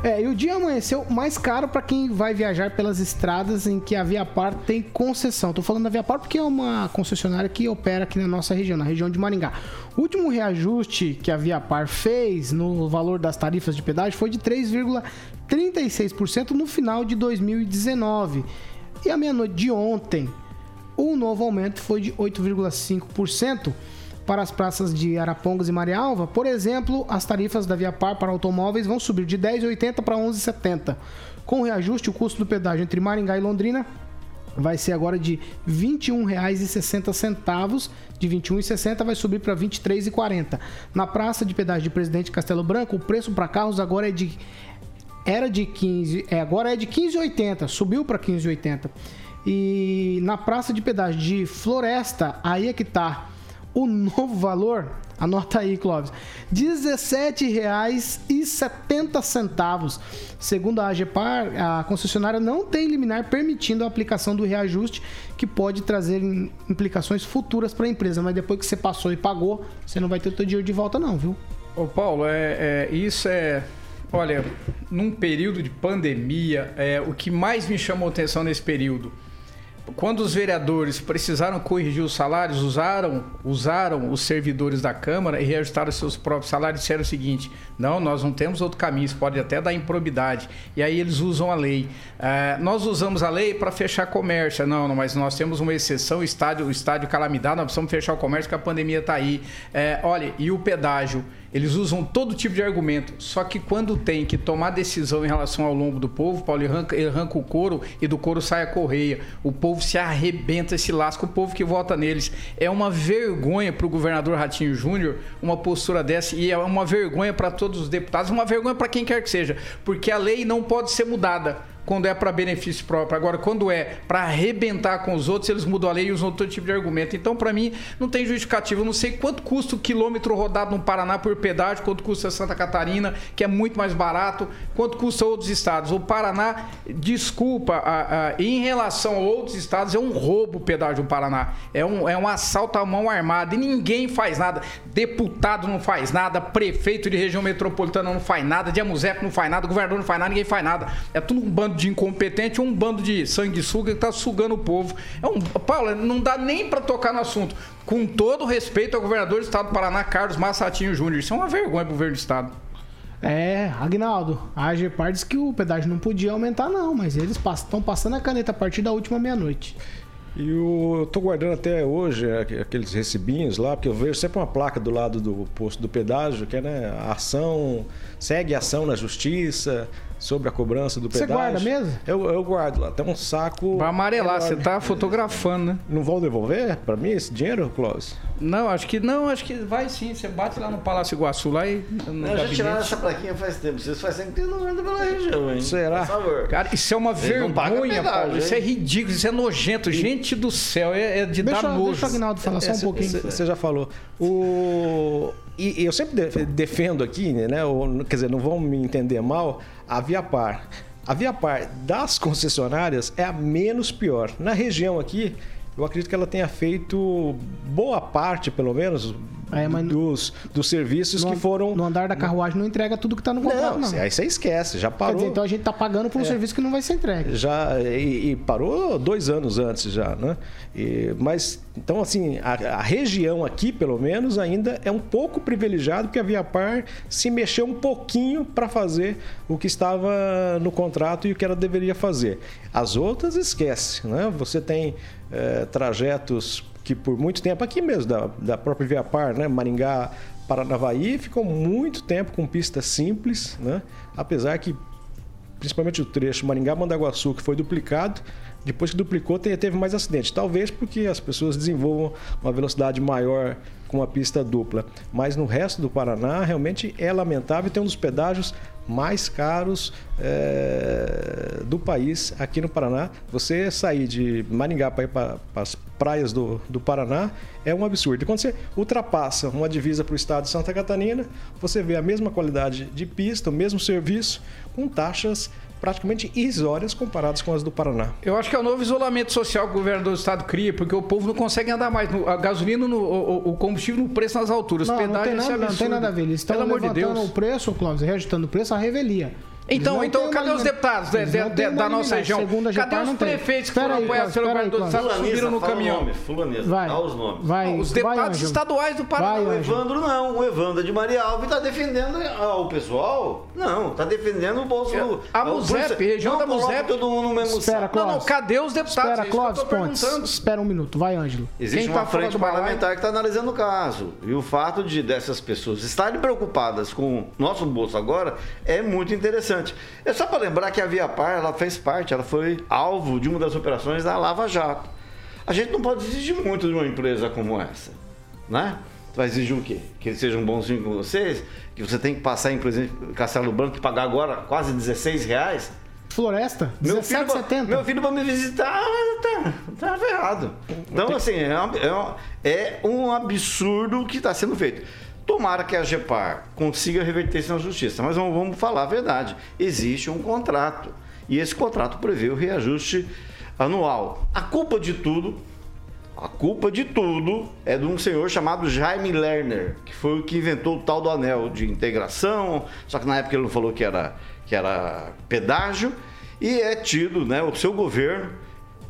É, e o dia amanheceu mais caro para quem vai viajar pelas estradas em que a Via Par tem concessão. Tô falando da Via Par porque é uma concessionária que opera aqui na nossa região, na região de Maringá. O último reajuste que a Via Par fez no valor das tarifas de pedágio foi de 3,36% no final de 2019. E a meia-noite de ontem, o novo aumento foi de 8,5% para as praças de Arapongas e Marialva, por exemplo, as tarifas da Via Par para automóveis vão subir de 10,80 para 11,70. Com o reajuste, o custo do pedágio entre Maringá e Londrina vai ser agora de R$ 21,60. De R$ 21,60 vai subir para R$ 23,40. Na praça de pedágio de Presidente Castelo Branco, o preço para carros agora é de era de 15, é, agora é de 15,80, subiu para 15,80. E na praça de pedágio de Floresta, aí é que tá o novo valor, anota aí, Clóvis, R$ 17,70. Segundo a AGEPAR, a concessionária não tem liminar permitindo a aplicação do reajuste, que pode trazer implicações futuras para a empresa, mas depois que você passou e pagou, você não vai ter o seu dinheiro de volta não, viu? Ô Paulo, é, é isso é Olha, num período de pandemia, é, o que mais me chamou atenção nesse período quando os vereadores precisaram corrigir os salários, usaram, usaram os servidores da Câmara e reajustaram seus próprios salários e disseram o seguinte: não, nós não temos outro caminho, isso pode até dar improbidade. E aí eles usam a lei. É, nós usamos a lei para fechar comércio. Não, não, mas nós temos uma exceção, o estádio, o estádio calamidade, nós precisamos fechar o comércio porque a pandemia está aí. É, olha, e o pedágio? Eles usam todo tipo de argumento. Só que quando tem que tomar decisão em relação ao lombo do povo, Paulo, ele arranca, ele arranca o couro e do couro sai a correia. O povo se arrebenta, se lasca, o povo que vota neles. É uma vergonha para o governador Ratinho Júnior uma postura dessa e é uma vergonha para todos os deputados, uma vergonha para quem quer que seja, porque a lei não pode ser mudada quando é para benefício próprio. Agora, quando é para arrebentar com os outros, eles mudam a lei e usam todo tipo de argumento. Então, para mim, não tem justificativa. Eu não sei quanto custa o quilômetro rodado no Paraná por pedágio, quanto custa Santa Catarina, que é muito mais barato, quanto custa outros estados. O Paraná, desculpa, a, a, em relação a outros estados, é um roubo o pedágio do Paraná. É um, é um assalto à mão armada e ninguém faz nada. Deputado não faz nada, prefeito de região metropolitana não faz nada, de Amuzep não faz nada, governador não faz nada, ninguém faz nada. É tudo um bando bando de incompetente, um bando de sanguessuga que está sugando o povo. É um, Paulo, não dá nem para tocar no assunto. Com todo respeito ao governador do estado do Paraná, Carlos Massatinho Júnior. Isso é uma vergonha para o governo do estado. É, Agnaldo, a AGPAR disse que o pedágio não podia aumentar, não, mas eles estão passando a caneta a partir da última meia-noite. E o, eu tô guardando até hoje aqueles recibinhos lá, porque eu vejo sempre uma placa do lado do posto do pedágio, que é né, a ação, segue a ação na justiça, sobre a cobrança do pedágio. Você guarda mesmo? Eu, eu guardo lá. Tem um saco. Vai amarelar, você tá fotografando, né? Não vão devolver para mim esse dinheiro, Clóvis? Não, acho que não, acho que vai sim. Você bate lá no Palácio Iguaçu lá e. Não, já tiraram essa plaquinha faz tempo. Vocês fazem tempo que não andam pela região, hein? Será? Por favor. Cara, isso é uma Eles vergonha, Paulo. Isso é ridículo, isso é nojento. E... Gente do céu, é, é de deixa, dar nojo. Deixa o Agnaldo falar só um pouquinho. Você já falou. O. E eu sempre defendo aqui, né? Ou, quer dizer, não vão me entender mal, a Viapar. A Viapar das concessionárias é a menos pior. Na região aqui, eu acredito que ela tenha feito boa parte, pelo menos, é, dos, dos serviços no, que foram. No andar da carruagem não entrega tudo que está no contrato, não. não. Aí você esquece, já parou. Dizer, então a gente está pagando por um é, serviço que não vai ser entregue. Já, e, e, parou dois anos antes já, né? E, mas, então, assim, a, a, região aqui, pelo menos, ainda é um pouco privilegiado, porque a Viapar se mexeu um pouquinho para fazer o que estava no contrato e o que ela deveria fazer. As outras, esquece, né? Você tem é, trajetos que por muito tempo, aqui mesmo, da, da própria Via Par, né? Maringá, Paranavaí, ficou muito tempo com pista simples, né? apesar que, principalmente o trecho Maringá-Mandaguaçu, que foi duplicado, depois que duplicou, teve mais acidentes. Talvez porque as pessoas desenvolvam uma velocidade maior com uma pista dupla. Mas no resto do Paraná, realmente é lamentável. Tem um dos pedágios mais caros é, do país aqui no Paraná. Você sair de Maringá para ir para as praias do, do Paraná é um absurdo. E quando você ultrapassa uma divisa para o estado de Santa Catarina, você vê a mesma qualidade de pista, o mesmo serviço, com taxas praticamente irrisórias comparadas com as do Paraná. Eu acho que é o novo isolamento social que o governador do estado cria, porque o povo não consegue andar mais. A gasolina, no, o, o combustível no preço nas alturas. Não, não tem, nada, não tem nada a ver. Eles estão levantando de o preço, Clóvis, reajustando o preço, a revelia. Então, não então cadê os deputados de- de- de- da nossa região? Segundo a Cadê Gepar, os prefeitos que foram Cláudio, pelo governador do estado subiram no caminhão? nome, fulanesa, Vai. dá os nomes. Vai, Não, os vai, deputados Ângelo. estaduais do Paraná. Vai, O. Evandro não, o Evandro de Maria Alves está defendendo ah, o pessoal. Não, está defendendo o bolso. A o- Muzep, por- região não da Muzep. todo mundo no mesmo Espera. Não, não, cadê os deputados? Espera, É Clóvis Pontes. Espera um minuto. Vai, Ângelo. Existe Quem uma tá frente parlamentar que está analisando o caso. E o fato de dessas pessoas estarem preocupadas com o nosso bolso agora é muito interessante. É só para lembrar que a Via Par ela fez parte, ela foi alvo de uma das operações da Lava Jato. A gente não pode exigir muito de uma empresa como essa, né? Vai exigir o quê? Que eles sejam bonzinhos com vocês? Que você tem que passar em, exemplo, Castelo Branco e pagar agora quase 16 reais? Floresta, Meu filho, pra- 17,70. meu filho para me visitar tá, tá ferrado. Então, assim, é, é um- é um absurdo o que está sendo feito. Tomara que a GEPAR consiga reverter isso na justiça, mas vamos, vamos falar a verdade. Existe um contrato e esse contrato prevê o reajuste anual. A culpa de tudo, a culpa de tudo é de um senhor chamado Jaime Lerner, que foi o que inventou o tal do anel de integração, só que na época ele não falou que era, que era pedágio, e é tido, né, o seu governo,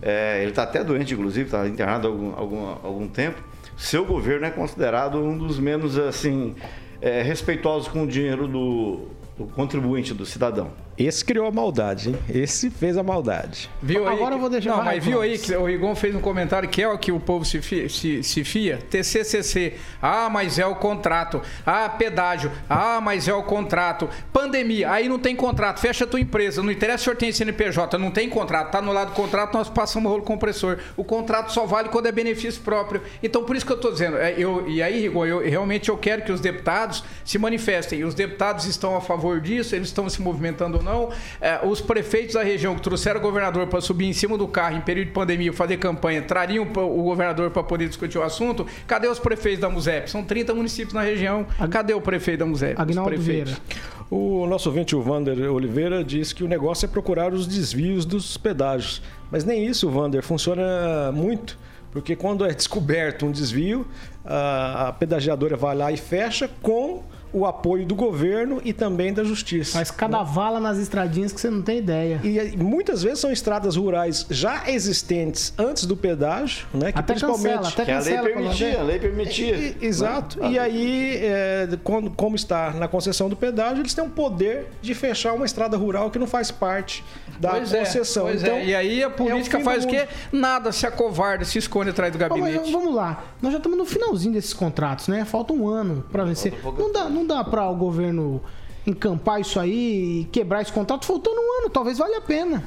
é, ele está até doente, inclusive, está internado há algum, algum, algum tempo, seu governo é considerado um dos menos, assim, é, respeitosos com o dinheiro do, do contribuinte, do cidadão. Esse criou a maldade, hein? Esse fez a maldade. Viu aí Agora que- eu vou deixar- Não, mas viu aí que o Rigon fez um comentário que é o que o povo se fia, se, se fia? TCCC. Ah, mas é o contrato. Ah, pedágio. Ah, mas é o contrato. Pandemia. Aí não tem contrato. Fecha a tua empresa. Não interessa se o senhor tem CNPJ. Não tem contrato. Tá no lado do contrato, nós passamos rolo compressor. O contrato só vale quando é benefício próprio. Então, por isso que eu estou dizendo. é, Eu, e aí, Rigon, eu, realmente eu quero que os deputados se manifestem. E os deputados estão a favor disso, eles estão se movimentando ou não. É, os prefeitos da região que trouxeram o governador para subir em cima do carro em período de pandemia, fazer campanha, trariam o governador para poder discutir o assunto. Cadê os prefeitos da MUSEP? São 30 municípios na região. Cadê o prefeito da MUSEP? Os Agnaldo prefeitos. Vieira. O nosso ouvinte, o Vander Oliveira, diz que o negócio é procurar os desvios dos pedágios. Mas nem isso, Vander, funciona muito. Porque quando é descoberto um desvio, a, a pedagiadora vai lá e fecha com o apoio do governo e também da justiça. Faz cada vala nas estradinhas que você não tem ideia. E muitas vezes são estradas rurais já existentes antes do pedágio, né? Que Até principalmente cancela, até Que a lei cancela. permitia, a lei permitia. E- exato. Né? E aí, é, quando, como está na concessão do pedágio, eles têm o poder de fechar uma estrada rural que não faz parte da Pois é, concessão. pois então, é. E aí a é o política do faz o quê? Nada, se acovarda, se esconde atrás do Ó, mas gabinete. vamos lá. Nós já estamos no finalzinho desses contratos, né? Falta um ano para vencer. Não dá, não dá para o governo encampar isso aí e quebrar esse contrato faltando um ano. Talvez valha a pena.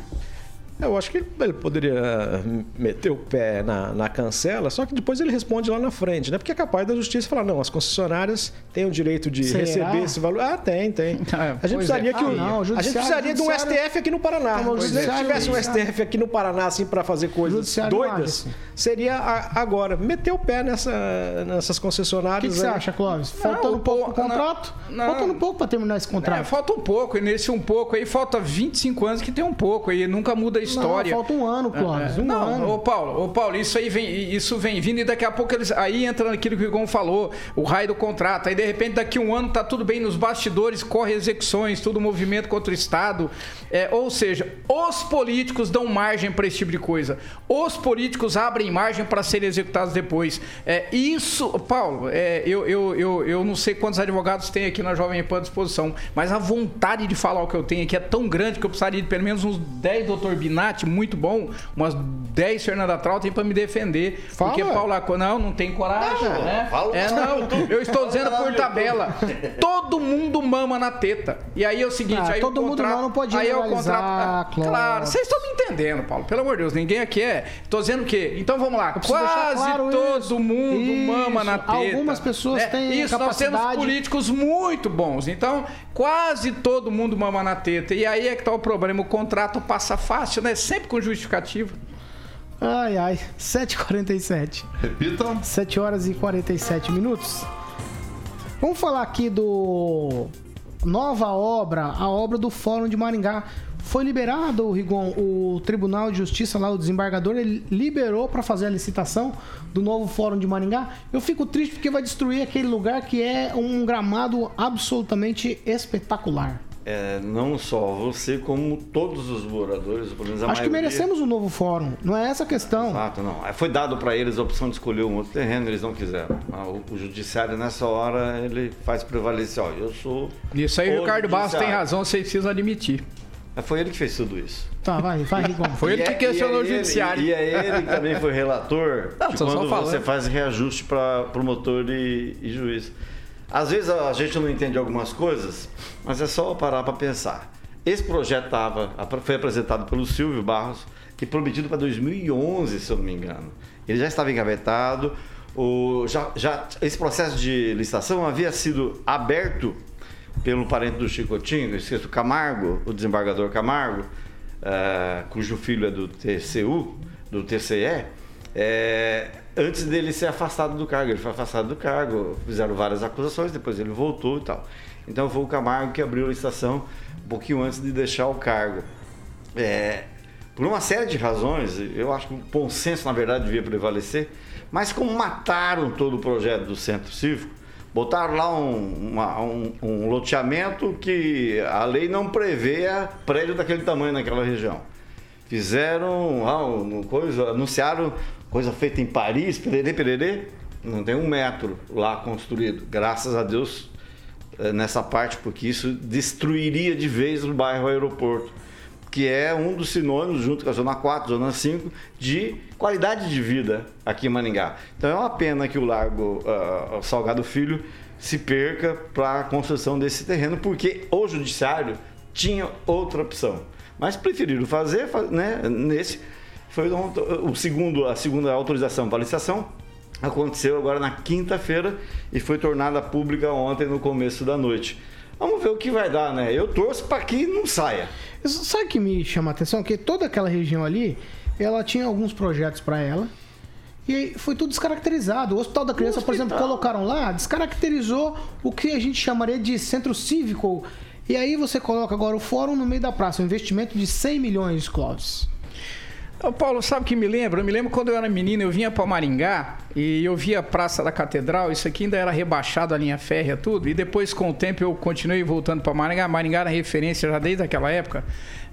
Eu acho que ele poderia meter o pé na, na cancela, só que depois ele responde lá na frente, né? Porque é capaz da justiça falar, não, as concessionárias têm o direito de Será? receber esse valor. Ah, tem, tem. <laughs> Ah, A gente pois precisaria é. que o, Ah, não, o a gente precisaria de um STF aqui no Paraná. Não, o Se tivesse um STF aqui no Paraná assim para fazer coisas não doidas, seria a- agora meter o pé nessa, nessas O concessionárias. que, que você acha, Clóvis? Não, Faltando o um pouco po- pro contrato? não, não. Faltando um pouco para terminar esse É, contrato. falta um pouco, e nesse um pouco aí falta 25 anos que tem um pouco, aí nunca muda história. Não, falta um ano, Clóvis. É, um não, ano. ô Paulo, ô Paulo, isso aí vem, isso vem vindo e daqui a pouco eles aí entra naquilo que o Gon falou, o raio do contrato. Aí de repente daqui a um ano tá tudo bem nos bastidores, corre execuções, tudo movimento contra o Estado. É, ou seja, os políticos dão margem para esse tipo de coisa. Os políticos abrem margem para serem executados depois. É, isso, Paulo, é, eu, eu, eu, eu não sei quantos advogados tem aqui na Jovem Pan à disposição, mas a vontade de falar o que eu tenho aqui é tão grande que eu precisaria de pelo menos uns 10 doutor Binatti, muito bom, umas 10 Fernanda Trautem para me defender. Fala. Porque Paulo Aco- não, não tem coragem, Não, né? fala é, não, eu estou dizendo por tabela. Todo mundo mama na teta. E aí é o seguinte, Ah, aí todo o mundo contrato, não, não pode aí é o contrato. Clóvis. Claro, vocês estão me entendendo, Paulo. Pelo amor de Deus, ninguém aqui é. Tô dizendo o quê? Então vamos lá. Quase claro todo isso. mundo Isso. mama na teta. Algumas pessoas né? têm Isso, nós temos capacidade- políticos muito bons. Então, quase todo mundo mama na teta. E aí é que tá o problema. O contrato passa fácil, né? Sempre com justificativa. Ai, ai. 7h47. Repitam. 7 horas e 47 minutos. Vamos falar aqui do nova obra, a obra do Fórum de Maringá. Foi liberado, Rigon, o Tribunal de Justiça lá, o desembargador, ele liberou para fazer a licitação do novo Fórum de Maringá. Eu fico triste porque vai destruir aquele lugar que é um gramado absolutamente espetacular. É, não só você, como todos os moradores, pelo menos a Acho que maioria. merecemos um novo fórum. Não é essa a questão. Exato, não. Aí Foi dado para eles a opção de escolher um outro terreno, eles não quiseram. Ah, O, o judiciário, nessa hora, ele faz prevalecer, ó, eu sou... Isso aí, o Ricardo Barros tem razão, vocês precisam admitir. Mas Foi ele que fez tudo isso. Tá, vai, vai, Rigon. <laughs> Foi ele que é- questionou o é ele- judiciário. E é ele que também foi relator Não, de quando você faz reajuste para promotor e, e juiz. Às vezes a gente não entende algumas coisas, mas é só parar para pensar. Esse projeto tava, foi apresentado pelo Silvio Barros e prometido para 2011, se eu não me engano. Ele já estava engavetado. O, já, já, esse processo de licitação havia sido aberto pelo parente do Chicotinho, esqueço, Camargo, o desembargador Camargo, eh, cujo filho é do TCU, do TCE, eh, antes dele ser afastado do cargo. Ele foi afastado do cargo, fizeram várias acusações, depois ele voltou e tal. Então foi o Camargo que abriu a licitação um pouquinho antes de deixar o cargo. É, por uma série de razões, eu acho que o bom senso, na verdade, devia prevalecer, mas como mataram todo o projeto do centro cívico, botaram lá um, uma- um- um loteamento que a lei não prevê prédio daquele tamanho naquela região. Fizeram uma coisa, anunciaram coisa feita em Paris, pererê, pererê, não tem um metro lá construído. Graças a Deus eh, nessa parte, porque isso destruiria de vez o bairro aeroporto, que é um dos sinônimos, junto com a Zona 4, Zona 5, de qualidade de vida aqui em Maningá. Então é uma pena que o Largo ah, Salgado Filho se perca para a construção desse terreno, porque o Judiciário tinha outra opção. Mas preferiram fazer, fa- né, nesse. Foi o segundo, a segunda autorização para licitação, aconteceu agora na quinta-feira e foi tornada pública ontem no começo da noite. Vamos ver o que vai dar, né? Eu torço para que não saia. Sabe o que me chama a atenção? Que toda aquela região ali, ela tinha alguns projetos para ela. E foi tudo descaracterizado. O Hospital da Criança, por exemplo, hospital. colocaram lá, descaracterizou o que a gente chamaria de centro cívico. E aí você coloca agora o fórum no meio da praça, um investimento de 100 milhões, Clóvis. Ô, Paulo, sabe o que me lembra? Eu me lembro quando eu era menino, eu vinha para Maringá e eu via a Praça da Catedral, isso aqui ainda era rebaixado a linha férrea, tudo, e depois com o tempo eu continuei voltando para Maringá. Maringá era referência já desde aquela época.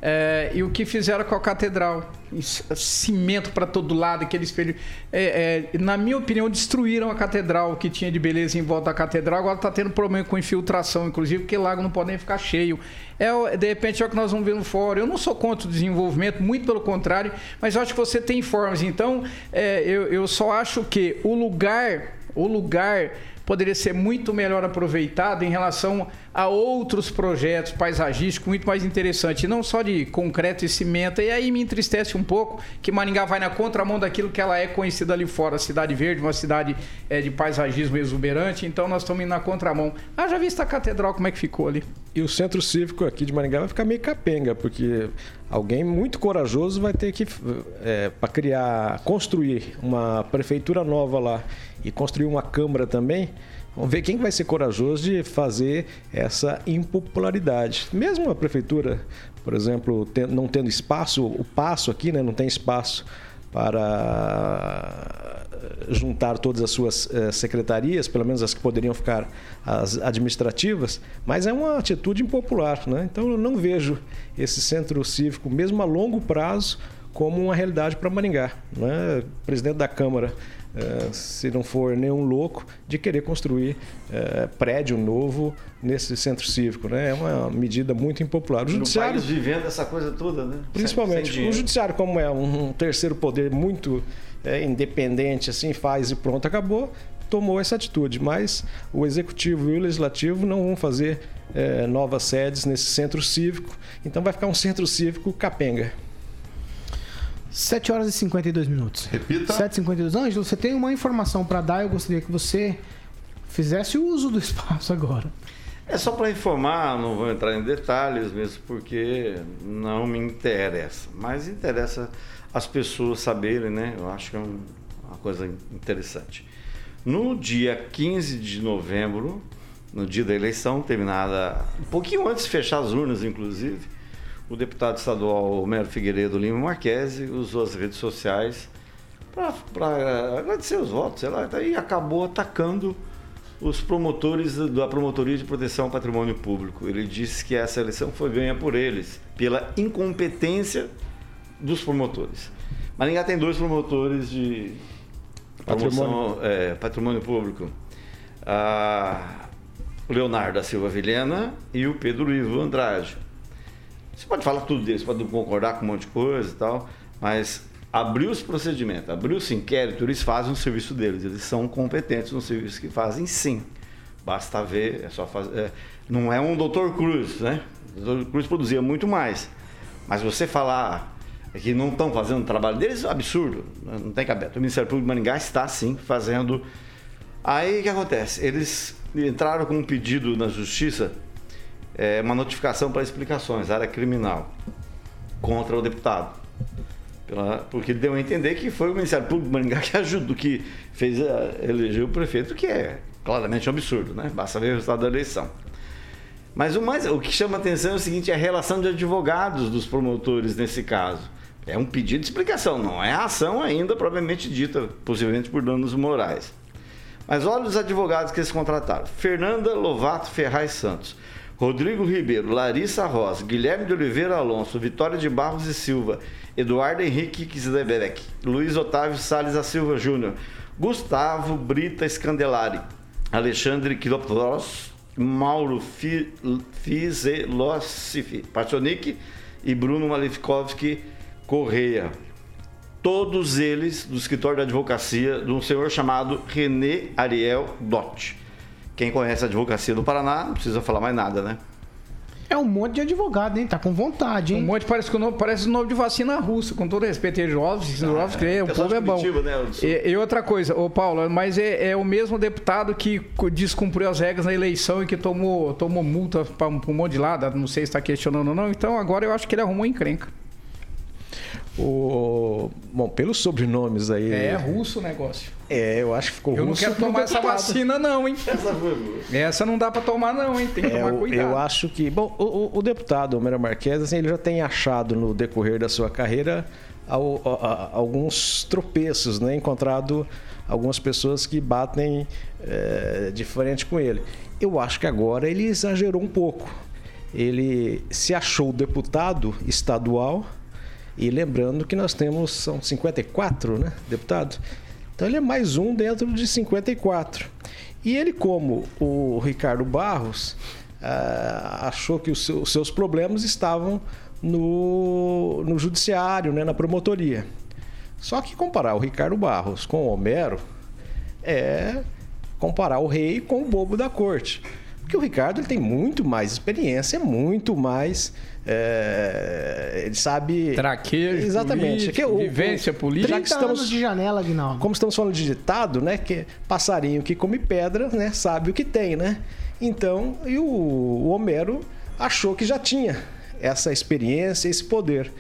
É, e o que fizeram com a Catedral? Isso, Cimento para todo lado, aquele espelho. É, é, na minha opinião, destruíram a Catedral, que tinha de beleza em volta da Catedral. Agora está tendo problema com infiltração, inclusive, porque lago não podem ficar cheio. É, de repente é o que nós vamos ver no fórum. Eu não sou contra o desenvolvimento, muito pelo contrário, mas acho que você tem formas. Então, é, eu, eu só acho que o lugar, o lugar poderia ser muito melhor aproveitado em relação a outros projetos paisagísticos muito mais interessantes, não só de concreto e cimento. E aí me entristece um pouco que Maringá vai na contramão daquilo que ela é conhecida ali fora, cidade verde, uma cidade é, de paisagismo exuberante. Então nós estamos indo na contramão. Ah, já viste a catedral como é que ficou ali? E o centro cívico aqui de Maringá vai ficar meio capenga, porque alguém muito corajoso vai ter que, para criar, construir uma prefeitura nova lá e construir uma câmara também. Vamos ver quem vai ser corajoso de fazer essa impopularidade. Mesmo a prefeitura, por exemplo, não tendo espaço, o passo aqui né, não tem espaço para juntar todas as suas eh, secretarias, pelo menos as que poderiam ficar as administrativas, mas é uma atitude impopular, né? Então eu não vejo esse centro cívico, mesmo a longo prazo, como uma realidade para Maringá, né? O presidente da Câmara, eh, se não for nenhum louco, de querer construir eh, prédio novo nesse centro cívico, né? É uma medida muito impopular. O No judiciário país vivendo essa coisa toda, né? Sem- Principalmente. sem o dinheiro. judiciário, como é um terceiro poder muito é, independente, assim, faz e pronto, acabou, tomou essa atitude. Mas o executivo e o legislativo não vão fazer é, novas sedes nesse centro cívico. Então vai ficar um centro cívico capenga. 7 horas e 52 minutos. Repita. 7 e 52 Ângelo, você tem uma informação para dar, eu gostaria que você fizesse uso do <laughs> espaço agora. É só para informar, não vou entrar em detalhes mesmo, porque não me interessa. Mas interessa as pessoas saberem, né? Eu acho que é um- uma coisa interessante. No dia 15 de novembro, no dia da eleição, terminada um pouquinho antes de fechar as urnas, inclusive, o deputado estadual Homero Figueiredo Lima Marquesi usou as redes sociais para agradecer os votos, sei lá, e acabou atacando os promotores da Promotoria de Proteção ao Patrimônio Público. Ele disse que essa eleição foi ganha por eles, pela incompetência dos promotores. Maringá tem dois promotores de patrimônio, é, patrimônio público. A Leonardo da Silva Vilhena e o Pedro Ivo Andrade. Você pode falar tudo deles, pode concordar com um monte de coisa e tal, mas abriu os procedimentos, abriu esse inquérito, eles fazem o serviço deles, eles são competentes no serviço que fazem sim. Basta ver, é só fazer. É, não é um doutor Cruz, né? O doutor Cruz produzia muito mais. Mas você falar que não estão fazendo o trabalho deles, é absurdo. Não tem cabelo. O Ministério Público de Maringá está sim fazendo. Aí o que acontece? Eles entraram com um pedido na justiça, é, uma notificação para explicações, área criminal, contra o deputado pela, porque ele deu a entender que foi o Ministério Público de Maringá <laughs> que ajudou, que fez a, eleger o prefeito, que é claramente um absurdo, né? Basta ver o resultado da eleição. Mas o, mais, o que chama atenção é o seguinte: é a relação de advogados dos promotores nesse caso. É um pedido de explicação, não é a ação ainda propriamente dita, possivelmente por danos morais. Mas olha os advogados que eles contrataram: Fernanda Lovato Ferraz Santos, Rodrigo Ribeiro, Larissa Rosa, Guilherme de Oliveira Alonso, Vitória de Barros e Silva Eduardo Henrique Kisleberek, Luiz Otávio Salles da Silva Júnior, Gustavo Brita Scandelari, Alexandre Quilopros, Mauro Fizelocifi, Pachonik e Bruno Malefikovski Correia. Todos eles do escritório de advocacia de um senhor chamado René Ariel Dott. Quem conhece a advocacia do Paraná não precisa falar mais nada, né? É um monte de advogado, hein? Tá com vontade, hein? Um monte, parece, que o nome, parece o nome de vacina russa, com todo respeito. Erovski, Erovski, é, o povo é bom. Né, e, e, outra coisa, ô Paulo, mas é, é, o mesmo deputado que descumpriu as regras na eleição e que tomou, tomou multa para um, um monte de lado, não sei se está questionando ou não, então agora eu acho que ele arrumou encrenca. O... Bom, pelos sobrenomes aí. É russo o negócio. É, eu acho que ficou eu russo. Eu não quero tomar essa vacina, não, hein? Essa foi Essa não dá para tomar, não, hein? Tem que é, tomar cuidado. Eu acho que. Bom, o, o deputado Homero Marques, assim, ele já tem achado no decorrer da sua carreira alguns tropeços, né? Encontrado algumas pessoas que batem é, de frente com ele. Eu acho que agora ele exagerou um pouco. Ele se achou deputado estadual e lembrando que nós temos, são 54 né, deputados. Então ele é mais um dentro de 54. E ele, como o Ricardo Barros, ah, achou que os seus problemas estavam no, no judiciário, né, na promotoria. Só que comparar o Ricardo Barros com o Homero é comparar o rei com o bobo da corte. Porque o Ricardo ele tem muito mais experiência, muito mais é, ele sabe. Traquejo, exatamente. Político, o, vivência política. Já que estamos de janela, Aguinaldo. Como estamos falando de ditado, né? Que passarinho que come pedra, né? Sabe o que tem, né? Então, e o, o Homero achou que já tinha essa experiência, esse poder.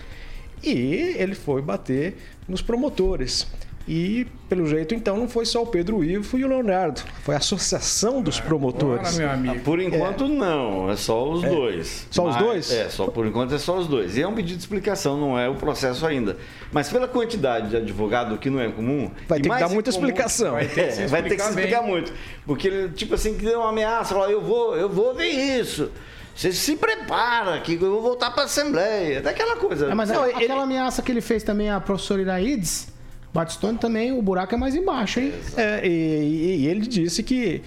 E ele foi bater nos promotores. E, pelo jeito, então, não foi só o Pedro Ivo e o Leonardo. Foi a associação dos promotores. meu amigo. Ah, por enquanto, é. não. É só os é. dois. Só Mas, os dois? É, só por enquanto é só os dois. E é um pedido de explicação, não é o processo ainda. Mas pela quantidade de advogado que não é comum. Vai ter que dar muita comum, explicação. Vai ter, que, é, vai ter que se explicar muito. Porque ele, tipo assim, que deu uma ameaça, fala, eu vou, eu vou ver isso. Você se prepara que eu vou voltar para a Assembleia. Daquela coisa. É, mas não, aquela ele... ameaça que ele fez também à professora Iraides Batistone também, o buraco é mais embaixo, hein? É, e, e, ele disse que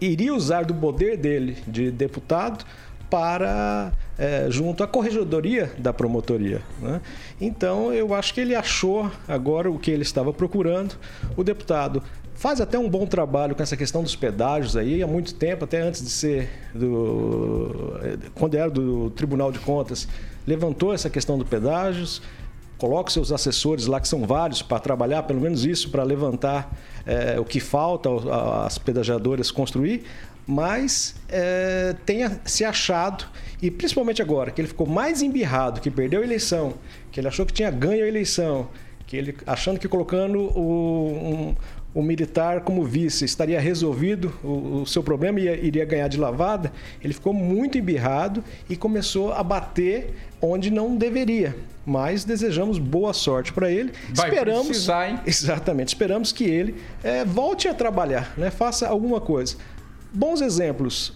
iria usar do poder dele de deputado para é, junto à corregedoria da promotoria. Né? Então eu acho que ele achou agora o que ele estava procurando. O deputado faz até um bom trabalho com essa questão dos pedágios aí há muito tempo, até antes de ser do quando era do Tribunal de Contas, levantou essa questão dos pedágios coloque seus assessores lá, que são vários, para trabalhar pelo menos isso, para levantar é, o que falta as pedagiadoras construir, mas é, tenha se achado, e principalmente agora, que ele ficou mais embirrado, que perdeu a eleição, que ele achou que tinha ganho a eleição, que ele achando que colocando o, um, o militar como vice estaria resolvido o, o seu problema e iria ganhar de lavada, ele ficou muito embirrado e começou a bater onde não deveria. Mas desejamos boa sorte para ele. Vai esperamos, precisar, hein? <laughs> Exatamente. Esperamos que ele é, volte a trabalhar, né? faça alguma coisa. bons exemplos,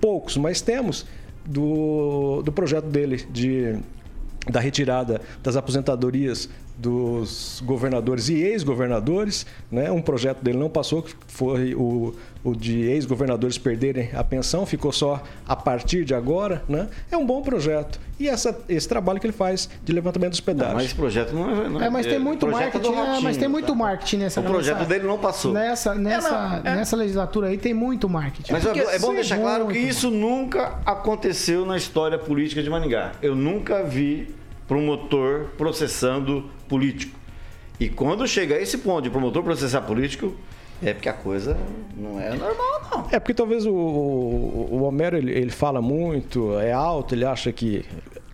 poucos, mas temos do, do projeto dele de da retirada das aposentadorias dos governadores e ex-governadores. Né? Um projeto dele não passou, que foi o, o de ex-governadores perderem a pensão, ficou só a partir de agora. Né? É um bom projeto. E essa, esse trabalho que ele faz de levantamento dos pedágios. Não, mas esse projeto não é. Não é, é mas tem muito marketing. É, mas tem muito tá? marketing nessa. O projeto nessa, dele não passou. Nessa, nessa, é, nessa legislatura aí tem muito marketing. Mas é, é bom deixar claro que isso nunca aconteceu na história política de Maningá. Eu nunca vi promotor processando político. E quando chega a esse ponto de promotor processar político, é porque a coisa não é normal, não. É porque talvez o, o Homero ele, ele fala muito, é alto, ele acha que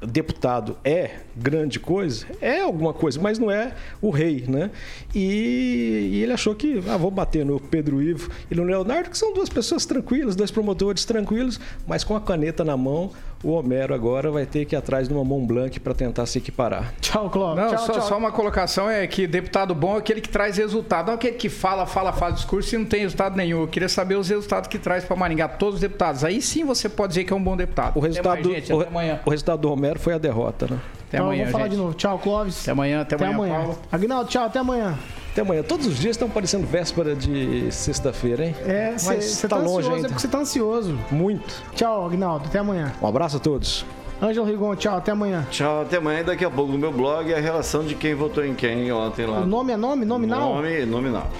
deputado é grande coisa, é alguma coisa, mas não é o rei, né? E, e, ele achou que, ah, vou bater no Pedro Ivo e no Leonardo, que são duas pessoas tranquilas, dois promotores tranquilos, mas com a caneta na mão, o Homero agora vai ter que ir atrás de uma mão blanca para tentar se equiparar. Tchau, Cláudio. Não, tchau, só, tchau. só, uma colocação é que deputado bom é aquele que traz resultado, não aquele que fala, fala, faz discurso e não tem resultado nenhum. Eu queria saber os resultados que traz para Maringá, todos os deputados. Aí sim você pode dizer que é um bom deputado. O resultado, mais, gente, o, o, resultado do Romero foi a derrota, né? Até então, amanhã, vamos falar gente. de novo. Tchau, Clóvis. Até amanhã, até, até amanhã, amanhã. Paulo. Aguinaldo, tchau, até amanhã. Até amanhã. Todos os dias estão parecendo véspera de sexta-feira, hein? É, você tá, tá longe ansioso, ainda. É porque você tá ansioso. Muito. Tchau, Agnaldo. Até amanhã. Um abraço a todos. Ângelo Rigon, tchau, até amanhã. Tchau, até amanhã. Daqui a pouco no meu blog a relação de quem votou em quem ontem lá. O nome é nome? Nominal? Nome, nominal.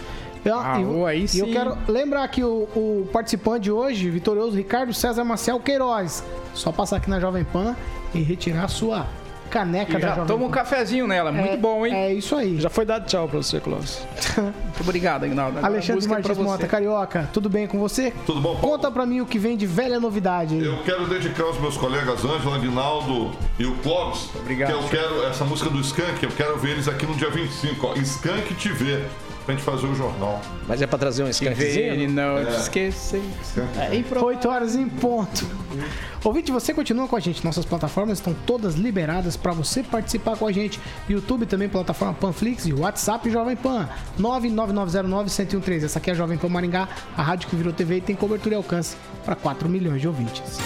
Ah, e, aí sim. Eu quero lembrar que o, o, participante de hoje, vitorioso Ricardo César Marcel Queiroz. Só passar aqui na Jovem Pan e retirar a sua caneca e da já toma um cafezinho nela, muito é, bom, hein? É isso aí. Já foi dado tchau pra você, Clóvis. <laughs> muito obrigado, Aguinaldo. Alexandre Martins Mota, Carioca, tudo bem com você? Tudo bom, Paulo? Conta pra mim o que vem de velha novidade. Aí. Eu quero dedicar aos meus colegas Ângelo, Aguinaldo e o Clóvis. Obrigado. Que eu quero, essa música do Skank, eu quero ver eles aqui no dia 25, ó. Skank TV pra gente fazer o jornal. Mas é pra trazer um skankzinho? Não, é. esqueci. É, 8 horas em ponto. Ouvinte, você continua com a gente. Nossas plataformas estão todas liberadas para você participar com a gente. YouTube também, plataforma Panflix e WhatsApp Jovem Pan 99909-1013. Essa aqui é a Jovem Pan Maringá, a rádio que virou TV e tem cobertura e alcance para 4 milhões de ouvintes.